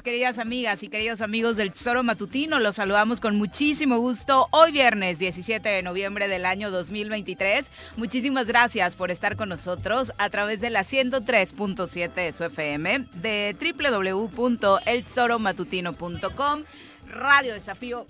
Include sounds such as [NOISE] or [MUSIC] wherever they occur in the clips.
queridas amigas y queridos amigos del Tesoro Matutino. Los saludamos con muchísimo gusto hoy viernes 17 de noviembre del año 2023. Muchísimas gracias por estar con nosotros a través de la 103.7 de su FM, de www.eltesoromatutino.com, Radio Desafío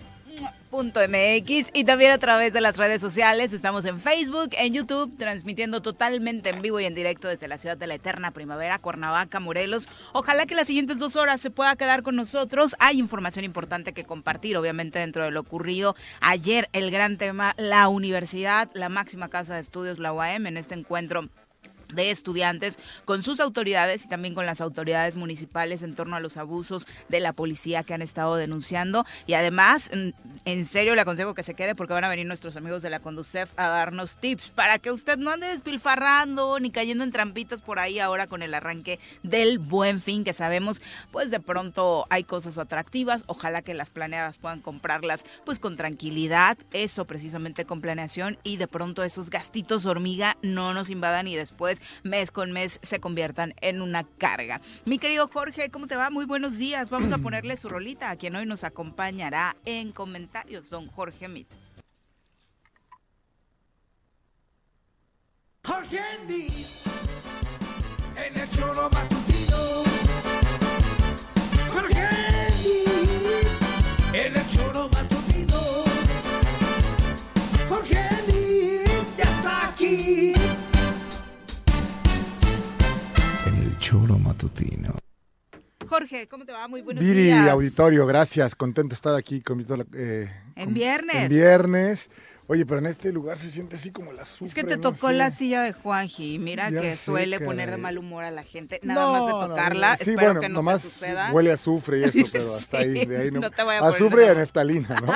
MX y también a través de las redes sociales. Estamos en Facebook, en YouTube, transmitiendo totalmente en vivo y en directo desde la ciudad de la eterna primavera, Cuernavaca, Morelos. Ojalá que las siguientes dos horas se pueda quedar con nosotros. Hay información importante que compartir, obviamente, dentro de lo ocurrido ayer. El gran tema, la universidad, la máxima casa de estudios, la UAM, en este encuentro de estudiantes con sus autoridades y también con las autoridades municipales en torno a los abusos de la policía que han estado denunciando. Y además, en serio le aconsejo que se quede porque van a venir nuestros amigos de la Conducef a darnos tips para que usted no ande despilfarrando ni cayendo en trampitas por ahí ahora con el arranque del buen fin que sabemos, pues de pronto hay cosas atractivas. Ojalá que las planeadas puedan comprarlas pues con tranquilidad, eso precisamente con planeación y de pronto esos gastitos hormiga no nos invadan y después mes con mes se conviertan en una carga. Mi querido Jorge, ¿cómo te va? Muy buenos días. Vamos a [CLEARS THROAT] ponerle su rolita a quien hoy nos acompañará en comentarios, don Jorge Mit. Jorge en el choro matutino. Jorge en el choro matutino. Choro matutino. Jorge, ¿cómo te va? Muy buenos Viri, días. auditorio, gracias. Contento de estar aquí con eh, En viernes. En viernes. Oye, pero en este lugar se siente así como la azufre. Es que te tocó la silla de Juanji. Mira que suele poner de mal humor a la gente. Nada más de tocarla. sí, Espero bueno, que no nomás te suceda. huele a azufre y eso, [LAUGHS] pero hasta ahí, de ahí no. no te voy a azufre y a neftalina, ¿no?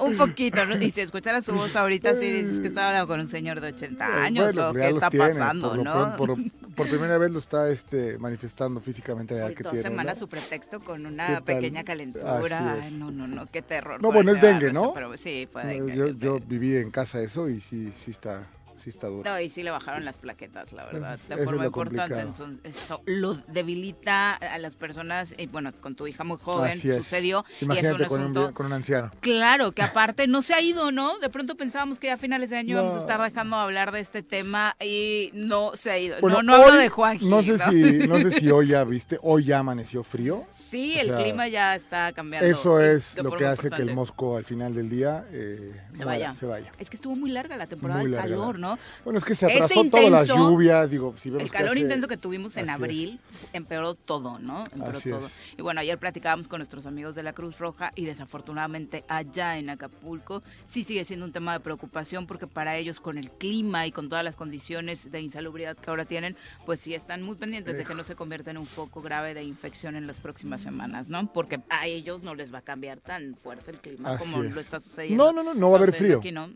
[LAUGHS] un poquito, ¿no? Y si escucharas su voz ahorita, sí dices que estaba hablando con un señor de 80 años o qué está pasando, ¿no? por primera vez lo está este, manifestando físicamente de que tiene. semana su pretexto con una pequeña calentura. Ay, no, no, no, qué terror. No, bueno, es dengue, ¿no? Pero sí, fue dengue. Yo, yo viví en casa eso y sí, sí está sí está duro. No, y sí le bajaron las plaquetas, la verdad, de forma importante. eso lo debilita a las personas, y bueno, con tu hija muy joven sucedió. Imagínate con, un, con, un, anciano. Claro, que aparte no se ha ido, ¿no? De pronto pensábamos que ya a finales de año vamos a estar dejando de hablar de este tema y no se ha ido. no, no hablo de Juan no sé si No sé si hoy ya viste, hoy ya amaneció frío. Sí, el clima ya está cambiando. Eso es lo que hace que el mosco al final del día eh, se, vaya. se vaya. Es que estuvo muy larga la temporada de calor, ¿no? Bueno, es que se atrasó todas las lluvias, digo, si vemos El calor intenso que tuvimos en abril empeoró todo, ¿no? Empeoró todo. Y bueno, ayer platicábamos con nuestros amigos de la Cruz Roja y desafortunadamente allá en Acapulco sí sigue siendo un tema de preocupación porque para ellos con el clima y con todas las condiciones de insalubridad que ahora tienen, pues sí están muy pendientes de que no se convierta en un foco grave de infección en las próximas semanas, ¿no? Porque a ellos no les va a cambiar tan fuerte el clima como lo está sucediendo. No, no, no, no va a haber frío. Aquí, ¿no?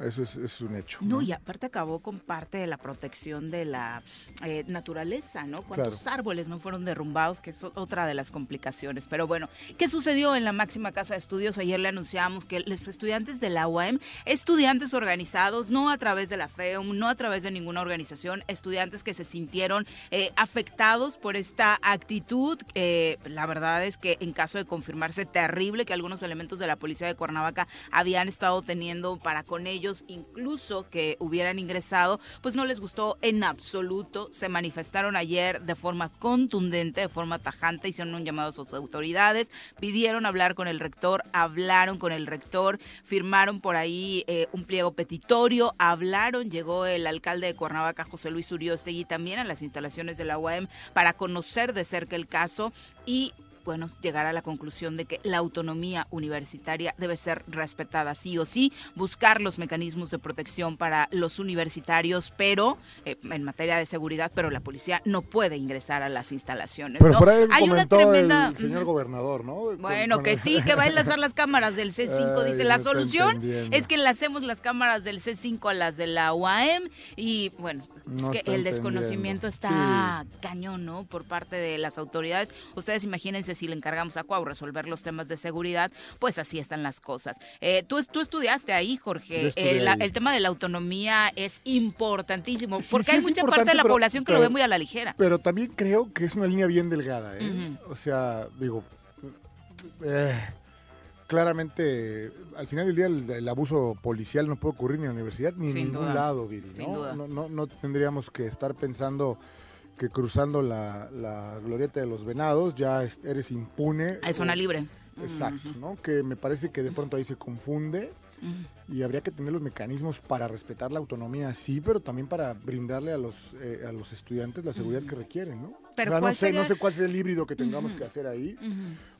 Eso es, un hecho. No, y aparte acabó con parte de la protección de la eh, naturaleza, ¿no? ¿Cuántos árboles no fueron derrumbados? Que es otra de las complicaciones. Pero bueno, ¿qué sucedió en la máxima casa de estudios? Ayer le anunciamos que los estudiantes de la UAM, estudiantes organizados, no a través de la FEUM, no a través de ninguna organización, estudiantes que se sintieron eh, afectados por esta actitud. la verdad es que en caso de confirmarse terrible que algunos elementos de la policía de Cuernavaca habían estado teniendo para con ellos incluso que hubieran ingresado, pues no les gustó en absoluto. Se manifestaron ayer de forma contundente, de forma tajante, hicieron un llamado a sus autoridades, pidieron hablar con el rector, hablaron con el rector, firmaron por ahí eh, un pliego petitorio, hablaron, llegó el alcalde de Cuernavaca, José Luis Uriostegui, también a las instalaciones de la UAM para conocer de cerca el caso y bueno, llegar a la conclusión de que la autonomía universitaria debe ser respetada sí o sí, buscar los mecanismos de protección para los universitarios, pero eh, en materia de seguridad, pero la policía no puede ingresar a las instalaciones. Pero por ahí Hay una tremenda el señor gobernador, ¿no? Bueno, que sí, que va a enlazar las cámaras del C5, [LAUGHS] dice, la solución es que enlacemos las cámaras del C5 a las de la UAM y bueno, es que el desconocimiento está cañón, ¿no? Por parte de las autoridades. Ustedes imagínense si le encargamos a Cuau resolver los temas de seguridad, pues así están las cosas. Eh, tú, tú estudiaste ahí, Jorge. El, tema de la autonomía es importantísimo, porque hay mucha parte de la población que lo ve muy a la ligera. Pero también creo que es una línea bien delgada, ¿eh? O sea, digo... Eh, claramente, al final del día, el, abuso policial no puede ocurrir ni en la universidad ni en ningún lado, Viri. ¿no? No, no, tendríamos que estar pensando que cruzando la, glorieta de los venados ya eres impune. Es zona libre. Exacto, ¿no? Que me parece que de pronto ahí se confunde y habría que tener los mecanismos para respetar la autonomía, sí, pero también para brindarle a los, eh, a los estudiantes la seguridad que requieren, ¿no? Pero no, sé, no sé cuál es el híbrido que tengamos que hacer ahí,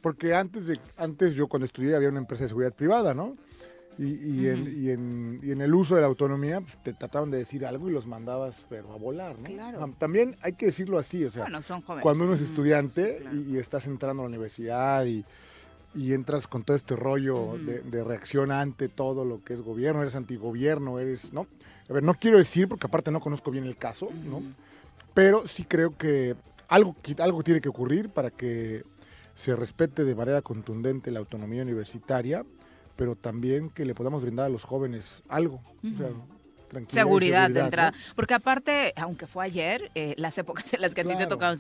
porque antes, de, antes yo cuando estudié había una empresa de seguridad privada, ¿no? Y, en, el uso de la autonomía pues, te trataban de decir algo y los mandabas pero a volar, ¿no? También hay que decirlo así, o sea, cuando uno es estudiante y, estás entrando a la universidad y, entras con todo este rollo de, reacción ante todo lo que es gobierno, eres antigobierno, eres, ¿no? A ver, no quiero decir, porque aparte no conozco bien el caso, ¿no? Pero sí creo que algo, algo tiene que ocurrir para que se respete de manera contundente la autonomía universitaria, pero también que le podamos brindar a los jóvenes algo. Seguridad, de entrada. Porque aparte, aunque fue ayer, eh, las épocas en las que a ti te tocaban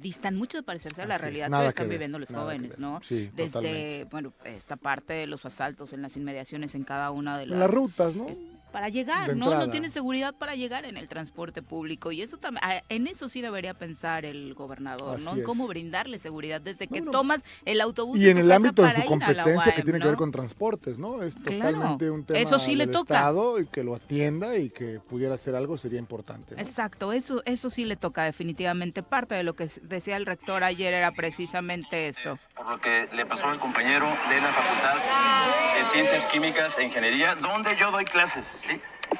distan mucho de parecerse a la realidad que están viviendo los jóvenes, ¿no? Desde, bueno, esta parte de los asaltos en las inmediaciones en cada una de las... Las rutas, ¿no? Para llegar, ¿no? No tiene seguridad para llegar en el transporte público y eso también, ah, en eso sí debería pensar el gobernador, ¿no? En cómo brindarle seguridad desde que tomas el autobús. Y en el ámbito de su competencia que tiene que ver con transportes, ¿no? Es totalmente un tema eso sí le toca. Estado y que lo atienda y que pudiera hacer algo sería importante. Exacto, eso, eso sí le toca definitivamente. Parte de lo que decía el rector ayer era precisamente esto. Por lo que le pasó al compañero de la Facultad de Ciencias Químicas e Ingeniería, donde yo doy clases.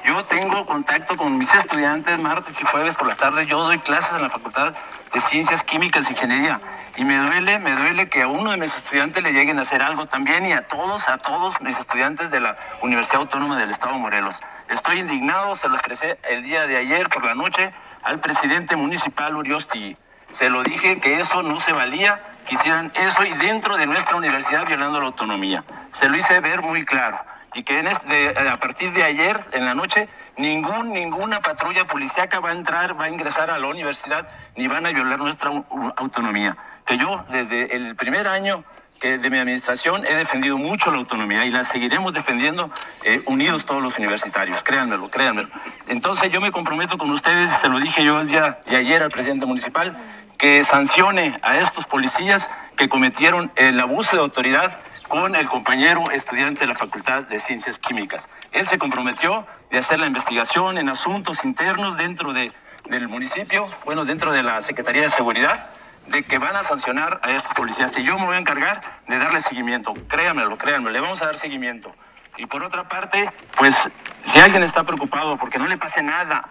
Yo tengo contacto con mis estudiantes martes y jueves por las tardes. Yo doy clases en la Facultad de Ciencias Químicas e Ingeniería. Y me duele, me duele que a uno de mis estudiantes le lleguen a hacer algo también y a todos, a todos mis estudiantes de la Universidad Autónoma del Estado de Morelos. Estoy indignado, se lo expresé el día de ayer por la noche al presidente municipal Uriosti. Se lo dije que eso no se valía, que hicieran eso y dentro de nuestra universidad violando la autonomía. Se lo hice ver muy claro y que este, a partir de ayer en la noche Ningún, ninguna patrulla policíaca va a entrar, va a ingresar a la universidad, ni van a violar nuestra au- autonomía. Que yo, desde el primer año de mi administración, he defendido mucho la autonomía y la seguiremos defendiendo eh, unidos todos los universitarios, créanmelo, créanmelo. Entonces yo me comprometo con ustedes, se lo dije yo el día de ayer al presidente municipal, que sancione a estos policías que cometieron el abuso de autoridad con el compañero estudiante de la Facultad de Ciencias Químicas. Él se comprometió de hacer la investigación en asuntos internos dentro de, del municipio, bueno, dentro de la Secretaría de Seguridad, de que van a sancionar a estos policías. Y yo me voy a encargar de darle seguimiento. Créanmelo, créanmelo, le vamos a dar seguimiento. Y por otra parte, pues si alguien está preocupado porque no le pase nada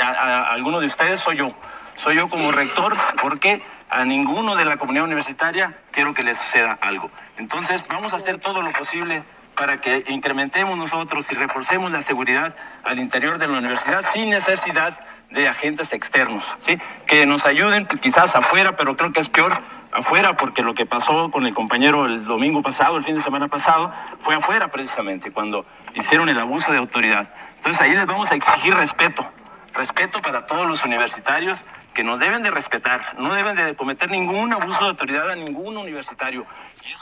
a, a- a alguno de ustedes, soy yo. Soy yo como rector porque a ninguno de la comunidad universitaria quiero que les suceda algo. Entonces vamos a hacer todo lo posible para que incrementemos nosotros y reforcemos la seguridad al interior de la universidad sin necesidad de agentes externos, ¿sí? Que nos ayuden quizás afuera, pero creo que es peor afuera porque lo que pasó con el compañero el domingo pasado, el fin de semana pasado, fue afuera precisamente, cuando hicieron el abuso de autoridad. Entonces ahí les vamos a exigir respeto, respeto para todos los universitarios que nos deben de respetar, no deben de cometer ningún abuso de autoridad a ningún universitario.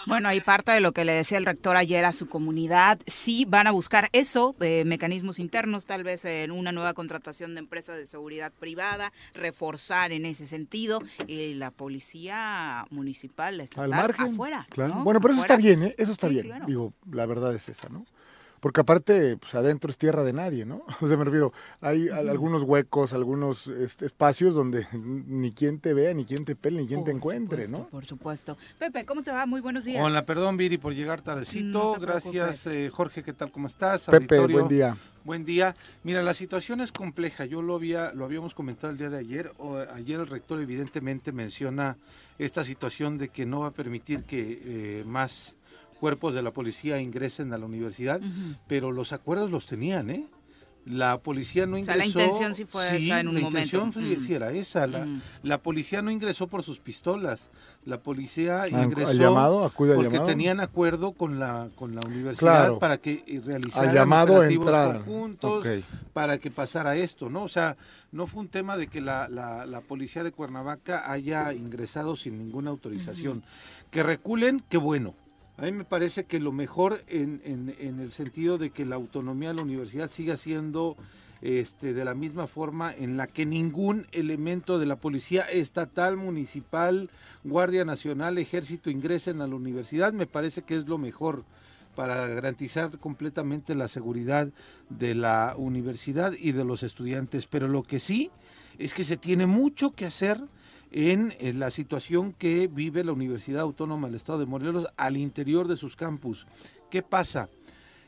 Bueno, ahí parte de lo que le decía el rector ayer a su comunidad. Sí van a buscar eso, eh, mecanismos internos, tal vez en una nueva contratación de empresas de seguridad privada, reforzar en ese sentido. Y la policía municipal Al margen. afuera. Claro. ¿no? Bueno, pero eso está bien, ¿eh? Eso está Sí, bien. claro. Digo, la verdad es esa, ¿no? Porque aparte, pues adentro es tierra de nadie, ¿no? [LAUGHS] O sea, me refiero, hay al- algunos huecos, algunos este, espacios donde [LAUGHS] ni quien te vea, ni quien te pele, ni quien te encuentre, supuesto, ¿no? Por supuesto. Pepe, ¿cómo te va? Muy buenos días. Hola, perdón Viri por llegar tardecito. No Gracias eh, Jorge, ¿qué tal? ¿Cómo estás? Pepe, Auditorio, buen día. Buen día. Mira, la situación es compleja. Yo lo había, lo habíamos comentado el día de ayer. O, ayer el rector evidentemente menciona esta situación de que no va a permitir que eh, más cuerpos de la policía ingresen a la universidad, pero los acuerdos los tenían, ¿eh? La policía no O ingresó. sea, la intención sí fue esa en un la momento. intención fue- Mm. sí era esa. La, Mm. la policía no ingresó por sus pistolas. La policía Ah, ingresó al llamado, acude al porque llamado. tenían acuerdo con la con la universidad Claro. para que eh, realizaran Al llamado conjuntos Ok. para que pasara esto, ¿no? O sea, no fue un tema de que la, la, la policía de Cuernavaca haya ingresado sin ninguna autorización. Que reculen, qué bueno. A mí me parece que lo mejor en, en, en el sentido de que la autonomía de la universidad siga siendo este, de la misma forma en la que ningún elemento de la policía estatal, municipal, Guardia Nacional, Ejército ingresen a la universidad, me parece que es lo mejor para garantizar completamente la seguridad de la universidad y de los estudiantes. Pero lo que sí es que se tiene mucho que hacer en, en la situación que vive la Universidad Autónoma del Estado de Morelos al interior de sus campus. ¿Qué pasa?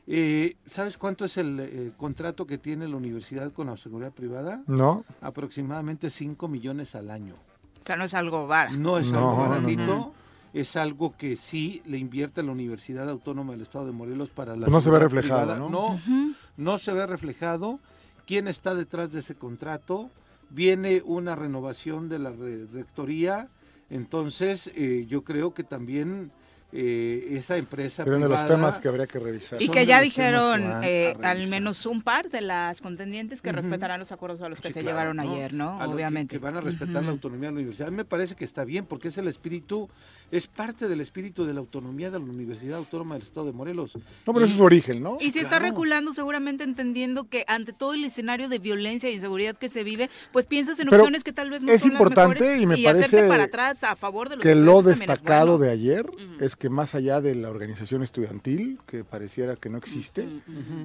Eh, ¿Sabes cuánto es el eh, contrato que tiene la universidad con la seguridad privada? ¿No? Aproximadamente 5 millones al año. O sea, no es algo bar. No es No, algo no, baratito, es algo que sí le invierte la Universidad Autónoma del Estado de Morelos para la Pues no se ve seguridad reflejado, privada. ¿no? No, no se ve reflejado. ¿Quién está detrás de ese contrato? Viene una renovación de la re- rectoría, entonces eh, yo creo que también eh, esa empresa Pero de los privada- temas que habría que revisar. Y que ya dijeron que eh, al menos un par de las contendientes que respetarán los acuerdos a los que Sí, se claro, llegaron ayer, ¿no? A lo que- Obviamente. Que, van a respetar la autonomía de la universidad. A mí me parece que está bien, porque es el espíritu, es parte del espíritu de la autonomía de la Universidad Autónoma del Estado de Morelos. No, pero Y- eso es su origen, ¿no? Y si está Claro. reculando, seguramente entendiendo que ante todo el escenario de violencia e inseguridad que se vive, pues piensas en Pero opciones que tal vez no es son las importante mejores y me hacerte parece para atrás a favor de los que lo destacado bueno. de ayer es que más allá de la organización estudiantil, que pareciera que no existe,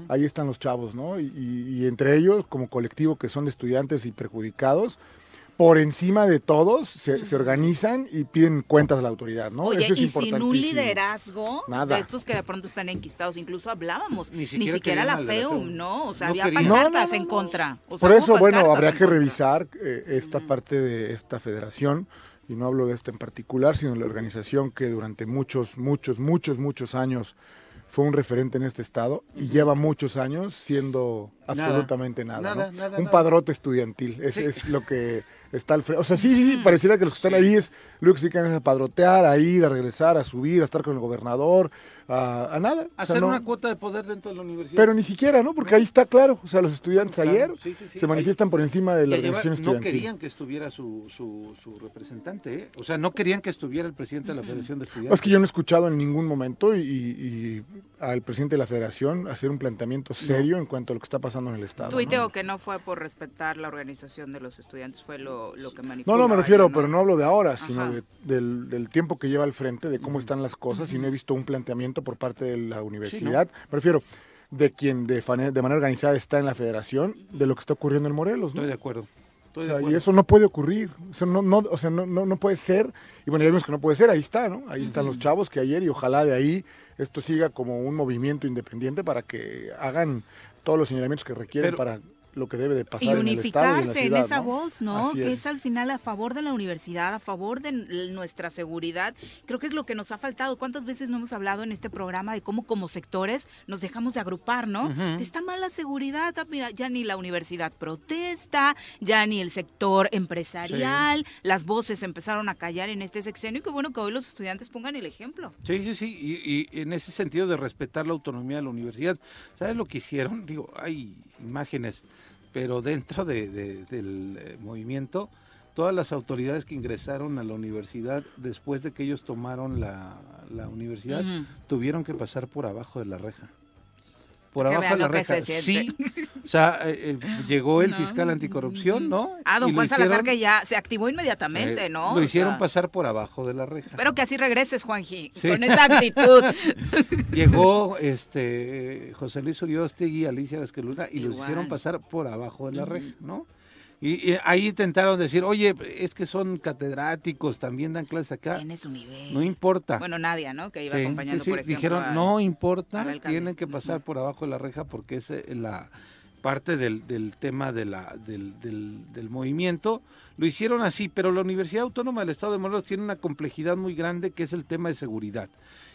ahí están los chavos, ¿no? Y, entre ellos, como colectivo que son de estudiantes y perjudicados, por encima de todos se, se organizan y piden cuentas a la autoridad, ¿no? Oye, Eso es y sin un liderazgo Nada. de estos que de pronto están enquistados, incluso hablábamos, Ni ni siquiera la FEUM. ¿no? O sea, No había querían. pancartas No, no, no, en contra. O sea, Por eso, bueno, habría que revisar eh, esta parte de esta federación, y no hablo de esta en particular, sino de la organización que durante muchos, muchos, muchos, muchos años fue un referente en este estado y lleva muchos años siendo Nada. absolutamente nada. Nada, ¿no? nada, un padrote estudiantil, Sí. es lo que está al frente. O sea, sí, sí, sí, pareciera que los que están ahí es lo que se dedican es a padrotear, a ir, a regresar, a subir, a estar con el gobernador, a, a nada. O sea, Hacer no- una cuota de poder dentro de la universidad. pero ni siquiera, ¿no? Porque ahí está claro. O sea, los estudiantes Claro, ayer sí, sí, sí. se manifiestan por encima de la organización no estudiantil. querían que estuviera su, su, su representante, ¿eh? o sea, no querían que estuviera el presidente de la Federación de Estudiantes. Es que yo no he escuchado en ningún momento y, y- y al presidente de la federación hacer un planteamiento serio en cuanto a lo que está pasando en el Estado. ¿no? Tuiteo que no fue por respetar la organización de los estudiantes, fue lo, lo que manifestó. No, no, me refiero, ayer, pero no hablo de ahora, sino Ajá. De- del, del tiempo que lleva al frente, de cómo están las cosas, y no he visto un planteamiento por parte de la universidad. Me refiero de quien de, manera organizada está en la federación, de lo que está ocurriendo en Morelos. ¿no? Estoy de acuerdo. Estoy O de sea, y eso no puede ocurrir. No, no, o sea, no, no, no puede ser. Y bueno, ya vimos que no puede ser. Ahí está, ¿no? Ahí están los chavos que ayer y ojalá de ahí esto siga como un movimiento independiente para que hagan todos los señalamientos que requieren Pero- para lo que debe de pasar Y en el Estado y en la unificarse en, esa ¿no? voz, ¿no? Así que es. es. al final a favor de la universidad, a favor de nuestra seguridad. Creo que es lo que nos ha faltado. ¿Cuántas veces no hemos hablado en este programa de cómo como sectores nos dejamos de agrupar, ¿no? Está mal la seguridad, ah, mira, ya ni la universidad protesta, ya ni el sector empresarial, las voces empezaron a callar en este sexenio y qué bueno que hoy los estudiantes pongan el ejemplo. Sí, sí, sí, y, y en ese sentido de respetar la autonomía de la universidad, ¿sabes lo que hicieron? Digo, hay imágenes, pero dentro de- de- del eh, movimiento, todas las autoridades que ingresaron a la universidad después de que ellos tomaron la, la universidad, tuvieron que pasar por abajo de la reja. Por Que abajo de la reja. se Sí, o sea, eh, eh, llegó el No. fiscal anticorrupción, ¿no? Ah, don Juan Salazar que ya se activó inmediatamente, eh, ¿no? Lo O hicieron sea, pasar por abajo de la reja. Espero que así regreses, Juanji, Sí. con esa actitud. [LAUGHS] Llegó este José Luis Uriostegui y Alicia Vesqueluna y los hicieron pasar por abajo de la reja, ¿no? Y, y ahí intentaron decir, oye, es que son catedráticos, también dan clases acá. Tiene su nivel. No importa. Bueno, Nadia, ¿no? Que iba Sí, acompañando, sí, por ejemplo. Dijeron, al- no importa, al alcalde". tienen que pasar por abajo de la reja porque es eh, la parte del, del tema de la, del, del- del movimiento. Lo hicieron así, pero la Universidad Autónoma del Estado de Morelos tiene una complejidad muy grande que es el tema de seguridad.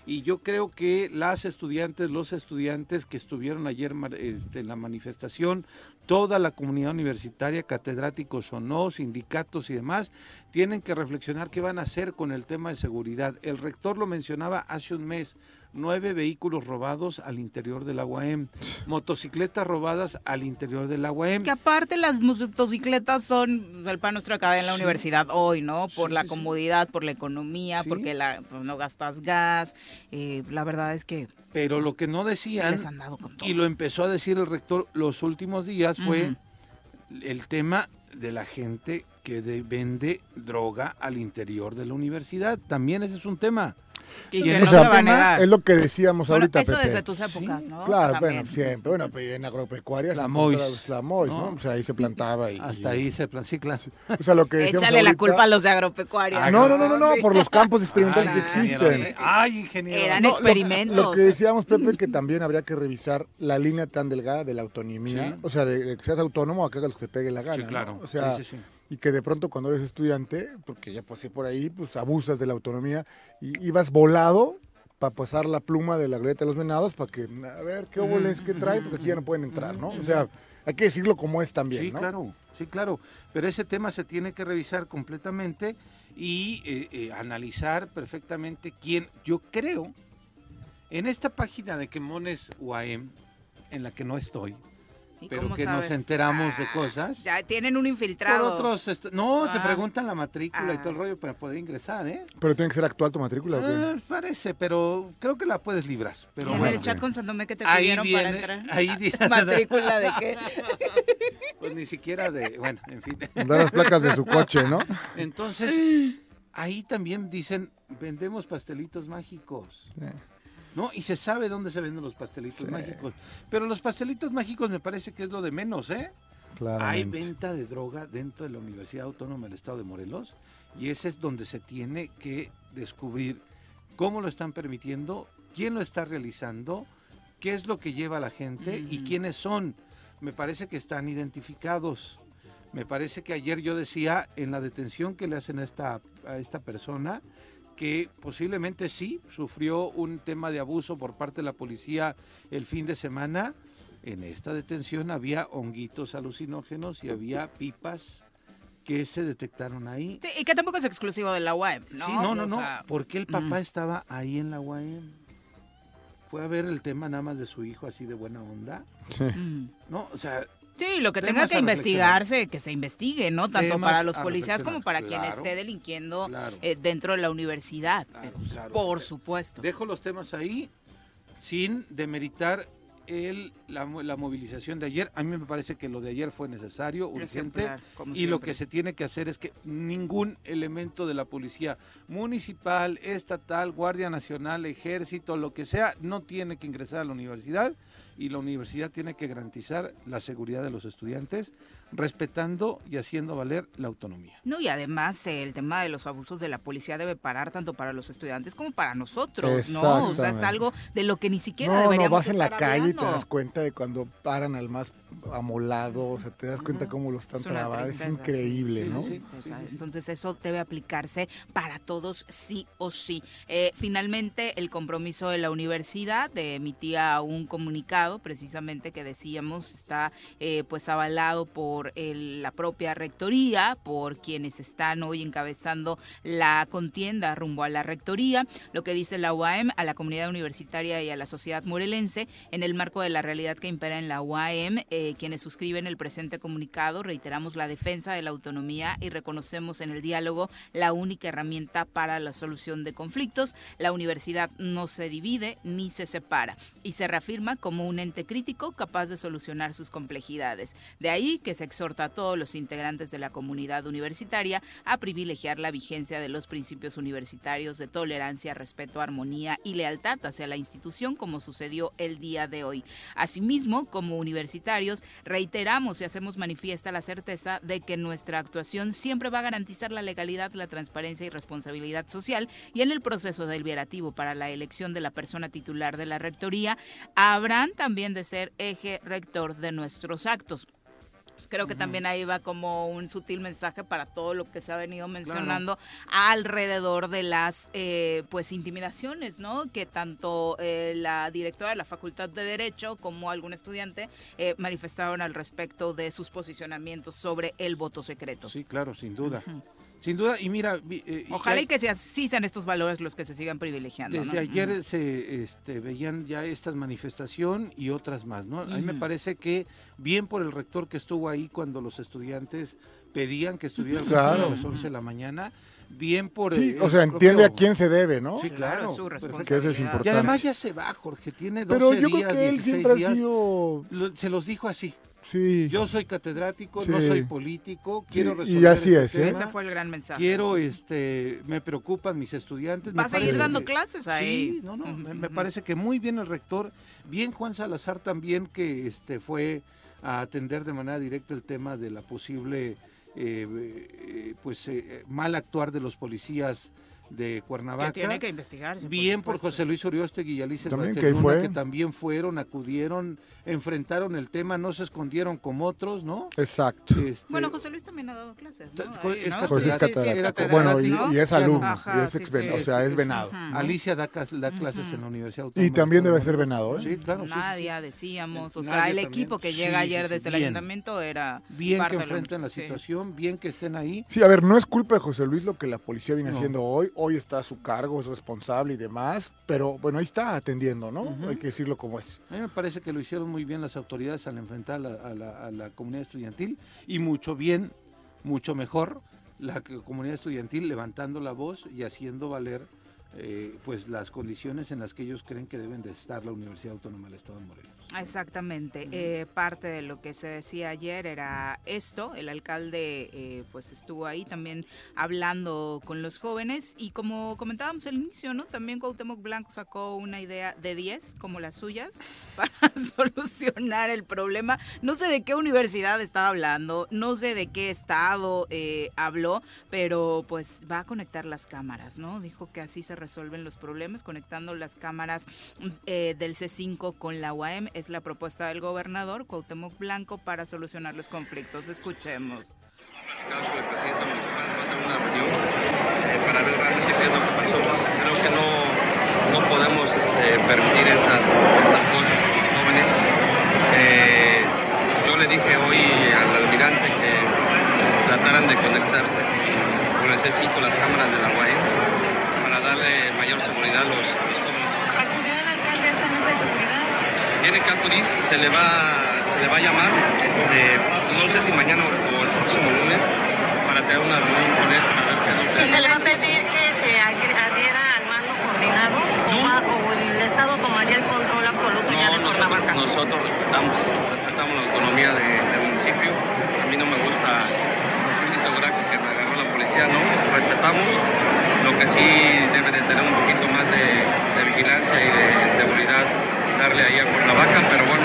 Y yo creo que las estudiantes, los estudiantes que estuvieron ayer este, en la manifestación, toda la comunidad universitaria, catedráticos o no, sindicatos y demás, tienen que reflexionar qué van a hacer con el tema de seguridad. El rector lo mencionaba hace un mes, nueve vehículos robados al interior del UAM, motocicletas robadas al interior del UAM. Que aparte las motocicletas son el pan nuestro acá en la Sí. universidad hoy, ¿no? Por Sí, la sí, sí. comodidad, por la economía, Sí. porque la, pues, no gastas gas. eh, la verdad es que Pero lo que no se decían, les han dado con todo. y lo empezó a decir el rector los últimos días, fue el tema de la gente que de- vende droga al interior de la universidad. También ese es un tema. y y que en no ese se va a negar. Es lo que decíamos Bueno, ahorita, eso Pepe. desde tus épocas, ¿no? Claro, También. bueno, siempre. Bueno, pues, en agropecuaria La Mois, la Mois, ¿no? ¿no? O sea, ahí se plantaba y... Hasta y- ahí se plan, sí, claro. O sea, lo que decíamos Échale la ahorita- culpa a los de agropecuaria. Ah, no, no, no, no, no, Sí. por los campos experimentales que Ay, ingeniero, existen. ¿eh? Ay, ingeniero. Eran No, lo- experimentos. Lo, que decíamos, Pepe, que también habría que revisar la línea tan delgada de la autonomía. Sí. O sea, de, de que seas autónomo a que hagas lo que te pegue la gana. Sí, ¿no? claro. O sea, Sí, sí, sí. Y que de pronto cuando eres estudiante, porque ya pasé por ahí, pues abusas de la autonomía y ibas volado para pasar la pluma de la glorieta de los venados para que, a ver, qué óboles, qué trae, porque aquí ya no pueden entrar, ¿no? O sea, hay que decirlo como es también, Sí, ¿no? claro, sí, claro. Pero ese tema se tiene que revisar completamente y eh, eh, analizar perfectamente quién. Yo creo, en esta página de Quemones UAM, en la que no estoy, ¿Y pero que nos enteramos de Ah, cosas. Ya tienen un por infiltrado. otros, est- no, te Ah. preguntan la matrícula y Ah. todo el rollo para poder ingresar, ¿eh? Pero tiene que ser actual tu matrícula, ¿o qué? Eh, parece, pero creo que la puedes librar. Pero en bueno, el chat con Sandomé que te Ahí pidieron para entrar. ahí [LAUGHS] dice- ¿Matrícula de qué? [LAUGHS] pues ni siquiera de, bueno, en fin. Dar las placas de su coche, ¿no? Entonces, ahí también dicen, vendemos pastelitos mágicos. ¿No? Y se sabe dónde se venden los pastelitos mágicos. Pero los pastelitos mágicos me parece que es lo de menos, ¿eh? Hay Claramente. venta de droga dentro de la Universidad Autónoma del Estado de Morelos y ese es donde se tiene que descubrir cómo lo están permitiendo, quién lo está realizando, qué es lo que lleva a la gente y quiénes son. Me parece que están identificados. Me parece que ayer yo decía en la detención que le hacen a esta, a esta persona que posiblemente sí sufrió un tema de abuso por parte de la policía el fin de semana. En esta detención había honguitos alucinógenos y había pipas que se detectaron ahí. Sí, y que tampoco es exclusivo de la UAM, ¿no? Sí, no, no, O no. sea, ¿Por qué el papá mm. estaba ahí en la UAM? Fue a ver el tema nada más de su hijo así de buena onda. mm. No, o sea, Sí, lo que tenga que investigarse, que se investigue, ¿no? Tanto Temas para los policías como para quien esté delinquiendo claro. eh, dentro de la universidad. Claro. Por supuesto. dejo los temas ahí sin demeritar el, la, la movilización de ayer. A mí me parece que lo de ayer fue necesario, urgente. Ejemplar, Y lo que se tiene que hacer es que ningún elemento de la policía municipal, estatal, Guardia Nacional, Ejército, lo que sea, no tiene que ingresar a la universidad y la universidad tiene que garantizar la seguridad de los estudiantes, respetando y haciendo valer la autonomía. No, y además eh, el tema de los abusos de la policía debe parar tanto para los estudiantes como para nosotros, ¿no? O sea, es algo de lo que ni siquiera No, no, deberíamos vas en la calle y te das cuenta de cuando paran al más amolado, o sea, te das cuenta cómo lo están Es una trabando, es increíble, sí, ¿no? sí. Entonces eso debe aplicarse para todos sí o sí. Eh, finalmente, el compromiso de la universidad eh, emitía un comunicado precisamente que decíamos está eh, pues avalado por el- la propia rectoría, por quienes están hoy encabezando la contienda rumbo a la rectoría. Lo que dice la UAM a la comunidad universitaria y a la sociedad morelense en el marco de la realidad que impera en la UAM, eh, quienes suscriben el presente comunicado, reiteramos la defensa de la autonomía y reconocemos en el diálogo la única herramienta para la solución de conflictos. La universidad no se divide ni se separa y se reafirma como un ente crítico capaz de solucionar sus complejidades. De ahí que se exhorta a todos los integrantes de la comunidad universitaria a privilegiar la vigencia de los principios universitarios de tolerancia, respeto, armonía y lealtad hacia la institución como sucedió el día de hoy. Asimismo, como reiteramos y hacemos manifiesta la certeza de que nuestra actuación siempre va a garantizar la legalidad, la transparencia y responsabilidad social y en el proceso deliberativo para la elección de la persona titular de la rectoría, habrán también de ser eje rector de nuestros actos. Creo que también ahí va como un sutil mensaje para todo lo que se ha venido mencionando alrededor de las eh, pues intimidaciones, ¿no? Que tanto eh, la directora de la Facultad de Derecho como algún estudiante eh, manifestaron al respecto de sus posicionamientos sobre el voto secreto. Sí, claro, sin duda. Sin duda, y mira... vi- eh, Ojalá y que se- sí sean estos valores los que se sigan privilegiando. Desde ¿no? ayer se este, veían ya estas manifestación y otras más, ¿no? A mí me parece que bien por el rector que estuvo ahí cuando los estudiantes pedían que estuviera Claro. a las 11 de la mañana, bien por Sí, el- o sea, entiende a quién se debe, ¿no? Sí, Claro, claro. es su. Que eso es responsabilidad. importante. Y además ya se va, Jorge, tiene 12 Pero yo creo que él 16 siempre días. ha sido... Lo- se los dijo así. Sí. Yo soy catedrático, no soy político, quiero Sí, y resolver así este es, ¿eh? tema, Ese fue el gran mensaje. Quiero, este, me preocupan mis estudiantes. Va me a seguir parece dando que- clases ahí. Sí, no, no, me, parece que muy bien el rector, bien Juan Salazar también que este fue a atender de manera directa el tema de la posible eh, eh, pues eh, mal actuar de los policías de Cuernavaca. Que tiene que investigarse. Bien por. José Luis Uriostegui y Alicia También fue. que también fueron, acudieron, enfrentaron el tema, no se escondieron como otros, ¿no? Exacto. Este, Bueno, José Luis también ha dado clases. ¿no? Ahí, es ¿no? catedrático. Pues es Sí, sí, catedrático. era Bueno, y, es alumno, Ajá, y es ex sí. o sea, es venado. Ujú. Alicia da, cas- da clases en la Universidad Autónoma. Y también debe ser venado, ¿eh? Sí, claro. sí, sí, sí. Nadia, decíamos. O Nadia sea, el también. equipo que llega sí, ayer sí, desde el ayuntamiento era. Bien que de enfrentan la sí. situación, bien que estén ahí. Sí, a ver, no es culpa de José Luis lo que la policía viene No. haciendo hoy. Hoy está a su cargo, es responsable y demás. Pero bueno, ahí está atendiendo, ¿no? Hay que decirlo como es. A mí me parece que lo hicieron muy bien las autoridades al enfrentar a la, comunidad estudiantil y mucho bien, mucho mejor la comunidad estudiantil levantando la voz y haciendo valer eh, pues las condiciones en las que ellos creen que deben de estar la Universidad Autónoma del Estado de Morelos. Exactamente. Eh, parte de lo que se decía ayer era esto. El alcalde eh, pues estuvo ahí también hablando con los jóvenes y como comentábamos al inicio, ¿no? También Cuauhtémoc Blanco sacó una idea de 10 como las suyas [LAUGHS] para [LAUGHS] solucionar el problema. No sé de qué universidad estaba hablando, no sé de qué estado eh, habló, pero pues va a conectar las cámaras, ¿no? Dijo que así se resuelven los problemas, conectando las cámaras eh, del C5 con la UAM. Es la propuesta del gobernador Cuauhtémoc Blanco para solucionar los conflictos. Escuchemos. para ver realmente qué es lo que pasó. Creo que no, podemos permitir estas, cosas con los jóvenes. Yo le dije hoy al almirante que trataran de conectar reforzarse con el C5 las cámaras de la UAM para darle mayor seguridad a los, a los jóvenes. ¿Acudió el alcalde a esta mesa de seguridad? Tiene que acudir, se le va, se le va a llamar, este, no sé si mañana o el próximo lunes, para tener una reunión con él para ver qué que ¿Se le va a pedir que se adhiera al mando coordinado o, va- o el Estado tomaría el control absoluto ya de No, nosotros, nosotros respetamos, respetamos la autonomía de- del municipio. A mí no me gusta dice Graco, que me agarró la policía, no, respetamos. Lo que sí debe de tener un poquito más de, de vigilancia y de seguridad darle ahí a Cuernavaca, pero bueno,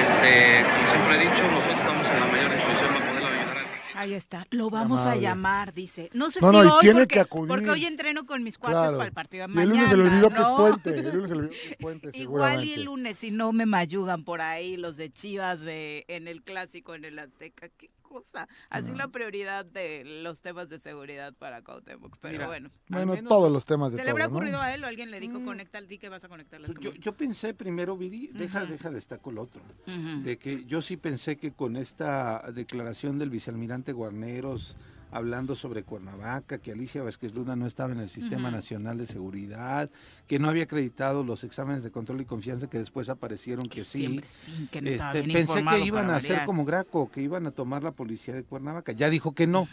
este, como siempre he dicho, nosotros estamos en la mayor disposición para poderle ayudar al Ahí está, lo vamos a Amable. llamar, dice. No sé No, si no, hoy, tiene porque, que acudir. porque hoy entreno con mis cuates Claro. para el partido de Y el mañana. lunes se le olvidó que es ¿no? puente. El lunes se le olvidó que es [LAUGHS] puente, Igual y el lunes, si no me mayugan por ahí los de Chivas de, en el clásico, en el Azteca, qué cosa. Así la prioridad de los temas de seguridad para Cuauhtémoc, pero Mira, bueno. Bueno, menos- todos los temas de ¿Se le todo, habrá ¿no? ocurrido a él o alguien le dijo, conecta el di que vas a conectar las Pues yo, cámaras"? yo pensé primero, Viri, deja, Ujú. deja destaco lo otro, de que yo sí pensé que con esta declaración del vicealmirante Guarneros hablando sobre Cuernavaca, que Alicia Vázquez Luna no estaba en el Sistema. Nacional de Seguridad, que no había acreditado los exámenes de control y confianza que después aparecieron que, sí. Siempre sí, que no Este, bien pensé que iban a hacer como Graco, que iban a tomar la policía de Cuernavaca. Ya dijo que no.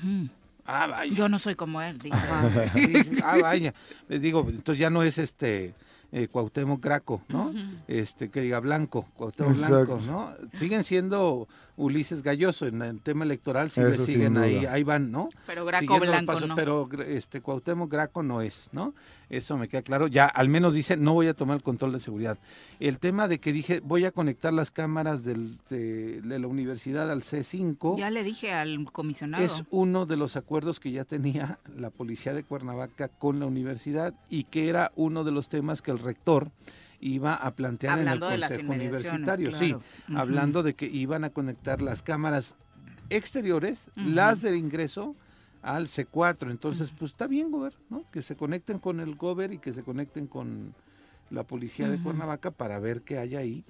Ah, vaya. Yo no soy como él, dice. Ah, sí, sí. Ah, vaya. Les digo, entonces ya no es este eh, Cuauhtémoc Graco, ¿no? Este, que diga Blanco, Cuauhtémoc Exacto. Blanco, ¿no? Siguen siendo Ulises Galloso en el tema electoral, sí le siguen ahí, ahí van, ¿no? Pero Graco Siguiendo Blanco pasos, no. Pero este Cuauhtémoc Graco no es, ¿no? Eso me queda claro. Ya al menos dice, no voy a tomar el control de seguridad. El tema de que dije, voy a conectar las cámaras del- de, de la universidad al C5. Ya le dije al comisionado. Es uno de los acuerdos que ya tenía la policía de Cuernavaca con la universidad y que era uno de los temas que el rector iba a plantear Hablando en el Consejo Universitario. Sí, hablando de que iban a conectar las cámaras exteriores, las del ingreso al C4. Entonces, pues está bien, Gober, ¿no? Que se conecten con el Gober y que se conecten con la policía de. Cuernavaca para ver qué hay ahí.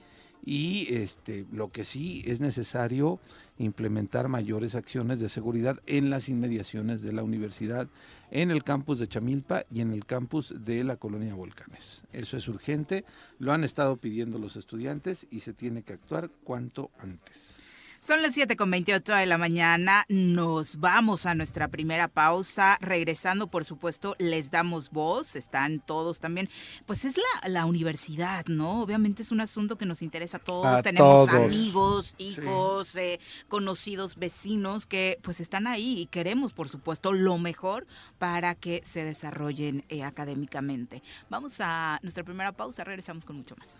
Y este, lo que sí es necesario implementar mayores acciones de seguridad en las inmediaciones de la universidad, en el campus de Chamilpa y en el campus de la colonia Volcanes. Eso es urgente, lo han estado pidiendo los estudiantes y se tiene que actuar cuanto antes. Son las 7 con 28 de la mañana. Nos vamos a nuestra primera pausa. Regresando, por supuesto, les damos voz. Están todos también. Pues es la, la universidad, ¿no? Obviamente es un asunto que nos interesa a todos. A Tenemos todos. amigos, hijos, eh, conocidos, vecinos que pues están ahí y queremos, por supuesto, lo mejor para que se desarrollen eh, académicamente. Vamos a nuestra primera pausa. Regresamos con mucho más.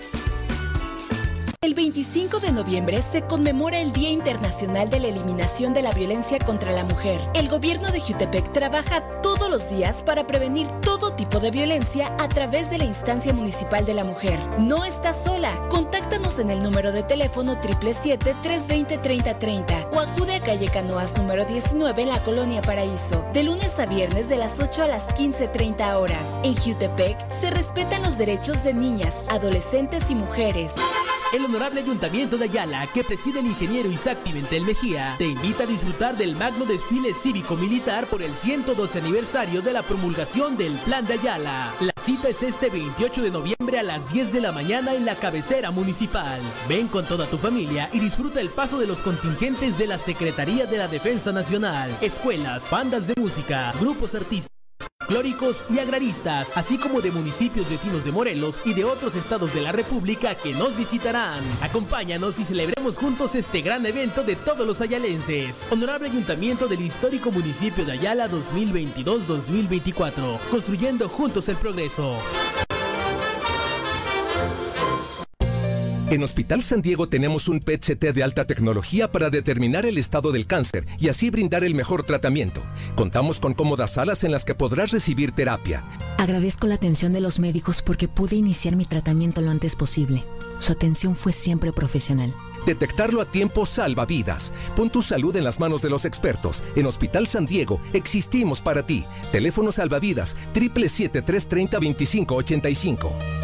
El 25 de noviembre se conmemora el Día Internacional de la Eliminación de la Violencia contra la Mujer. El gobierno de Jutepec trabaja todos los días para prevenir todo tipo de violencia a través de la instancia municipal de la mujer. No estás sola. Contáctanos en el número de teléfono 777-320-3030 o acude a calle Canoas número 19 en la Colonia Paraíso. De lunes a viernes de las 8 a las 15.30 horas. En Jutepec se respetan los derechos de niñas, adolescentes y mujeres. El Honorable Ayuntamiento de Ayala, que preside el ingeniero Isaac Pimentel Mejía, te invita a disfrutar del magno desfile cívico-militar por el 112 aniversario de la promulgación del Plan de Ayala. La cita es este 28 de noviembre a las 10 de la mañana en la cabecera municipal. Ven con toda tu familia y disfruta el paso de los contingentes de la Secretaría de la Defensa Nacional, escuelas, bandas de música, grupos artísticos folclóricos y agraristas, así como de municipios vecinos de Morelos y de otros estados de la República que nos visitarán. Acompáñanos y celebremos juntos este gran evento de todos los ayalenses. Honorable Ayuntamiento del histórico municipio de Ayala 2022-2024, construyendo juntos el progreso. En Hospital San Diego tenemos un PET-CT de alta tecnología para determinar el estado del cáncer y así brindar el mejor tratamiento. Contamos con cómodas salas en las que podrás recibir terapia. Agradezco la atención de los médicos porque pude iniciar mi tratamiento lo antes posible. Su atención fue siempre profesional. Detectarlo a tiempo salva vidas. Pon tu salud en las manos de los expertos. En Hospital San Diego existimos para ti. Teléfono salvavidas 777-330-2585.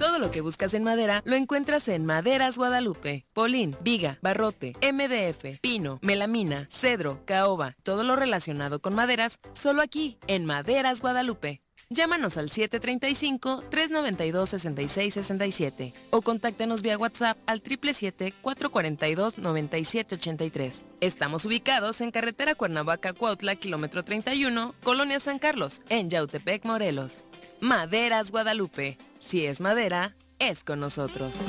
Todo lo que buscas en madera lo encuentras en Maderas Guadalupe. Polín, viga, barrote, MDF, pino, melamina, cedro, caoba, todo lo relacionado con maderas, solo aquí, en Maderas Guadalupe. Llámanos al 735-392-6667 o contáctanos vía WhatsApp al 777-442-9783. Estamos ubicados en carretera Cuernavaca-Cuautla, kilómetro 31, Colonia San Carlos, en Yautepec, Morelos. Maderas Guadalupe. Si es madera, es con nosotros.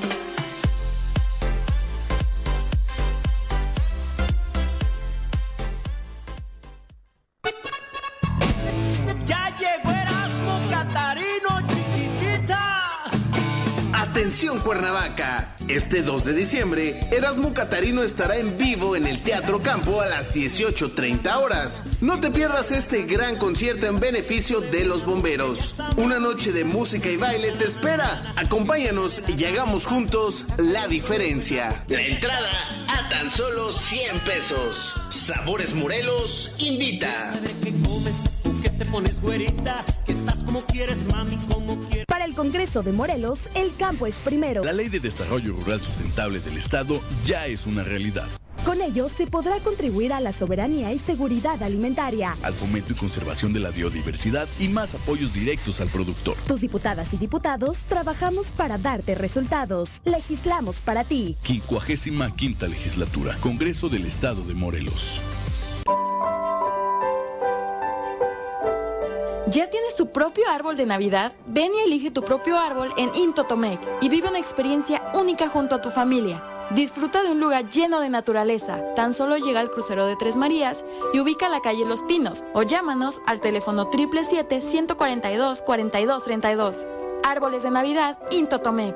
Atención Cuernavaca, este 2 de diciembre, Erasmo Catarino estará en vivo en el Teatro Campo a las 18.30 horas. No te pierdas este gran concierto en beneficio de los bomberos. Una noche de música y baile te espera. Acompáñanos y hagamos juntos la diferencia. La entrada a tan solo 100 pesos. Sabores Morelos invita. Para el Congreso de Morelos, el campo es primero. La Ley de Desarrollo Rural Sustentable del Estado ya es una realidad. Con ello se podrá contribuir a la soberanía y seguridad alimentaria. Al fomento y conservación de la biodiversidad y más apoyos directos al productor. Tus diputadas y diputados trabajamos para darte resultados. Legislamos para ti. 55 quinta legislatura, Congreso del Estado de Morelos. ¿Ya tienes tu propio árbol de Navidad? Ven y elige tu propio árbol en Intotomec y vive una experiencia única junto a tu familia. Disfruta de un lugar lleno de naturaleza. Tan solo llega al crucero de Tres Marías y ubica la calle Los Pinos o llámanos al teléfono 777-142-4232. Árboles de Navidad Intotomec.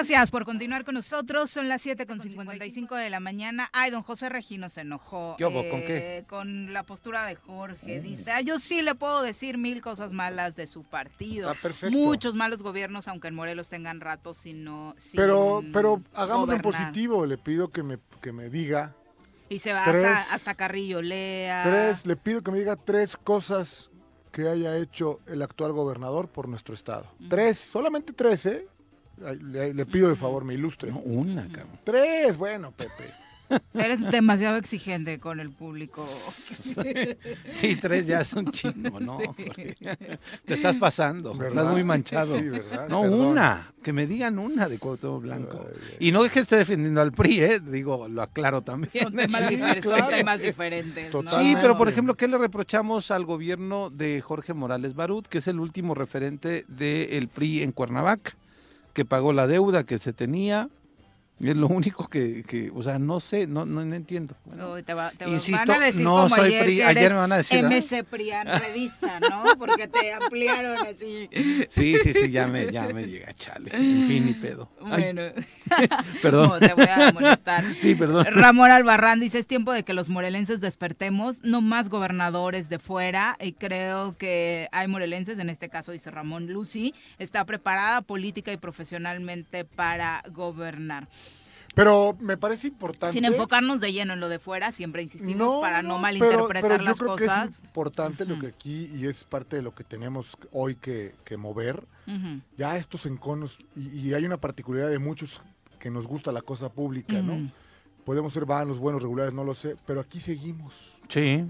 Gracias por continuar con nosotros. Son las 7.55 de la mañana. Ay, don José Regino se enojó. ¿Qué hubo? ¿Con qué? eh, Con la postura de Jorge. Dice, "Ah, yo sí le puedo decir mil cosas malas de su partido. Ah, perfecto. Muchos malos gobiernos, aunque en Morelos tengan rato, sino... Pero, pero hagámoslo en gobernar". positivo. Le pido que me, que me diga Y se va Tres. hasta, hasta Carrillo Lea. tres, le pido que me diga tres cosas que haya hecho el actual gobernador por nuestro estado. Tres, solamente tres, ¿eh? Le, le pido de favor, me ilustre. una, cabrón. Tres, bueno, Pepe. [LAUGHS] Eres demasiado exigente con el público. [LAUGHS] Sí, tres ya son chingos, ¿no? [LAUGHS] Sí. Jorge? Te estás pasando, ¿Verdad? estás muy manchado. Sí, ¿verdad? No, Perdón. una, que me digan una de Cuauhtémoc Blanco. Y no es que esté defendiendo al PRI, ¿eh? digo, lo aclaro también. Son temas, Sí, claro. temas diferentes. ¿no? Sí, pero por ejemplo, ¿qué le reprochamos al gobierno de Jorge Morales Barut, que es el último referente del PRI en Cuernavaca, que pagó la deuda que se tenía, Es lo único que, que, o sea, no sé, no, no, no entiendo. Bueno, Uy, te va- te insisto, van a decir no como soy ayer, pri- que ayer eres me van a decir. MC Prian redista, ¿no? Porque te ampliaron así. [LAUGHS] Sí, sí, sí, ya me, ya me llega, chale. En fin, ni pedo. Ay, Bueno. [LAUGHS] perdón. No, te voy a molestar. [LAUGHS] Sí, perdón. Ramón Albarrán dice, es tiempo de que los morelenses despertemos, no más gobernadores de fuera. Y creo que hay morelenses, en este caso dice Ramón Lucy, está preparada política y profesionalmente para gobernar. Pero me parece importante. Sin enfocarnos de lleno en lo de fuera, siempre insistimos No, para no, malinterpretar pero yo las creo que cosas. es importante lo que aquí, y es parte de lo que tenemos hoy que, que mover, ya estos enconos, y, y hay una particularidad de muchos que nos gusta la cosa pública. ¿no? Podemos ser vanos, buenos, regulares, no lo sé, pero aquí seguimos. Sí.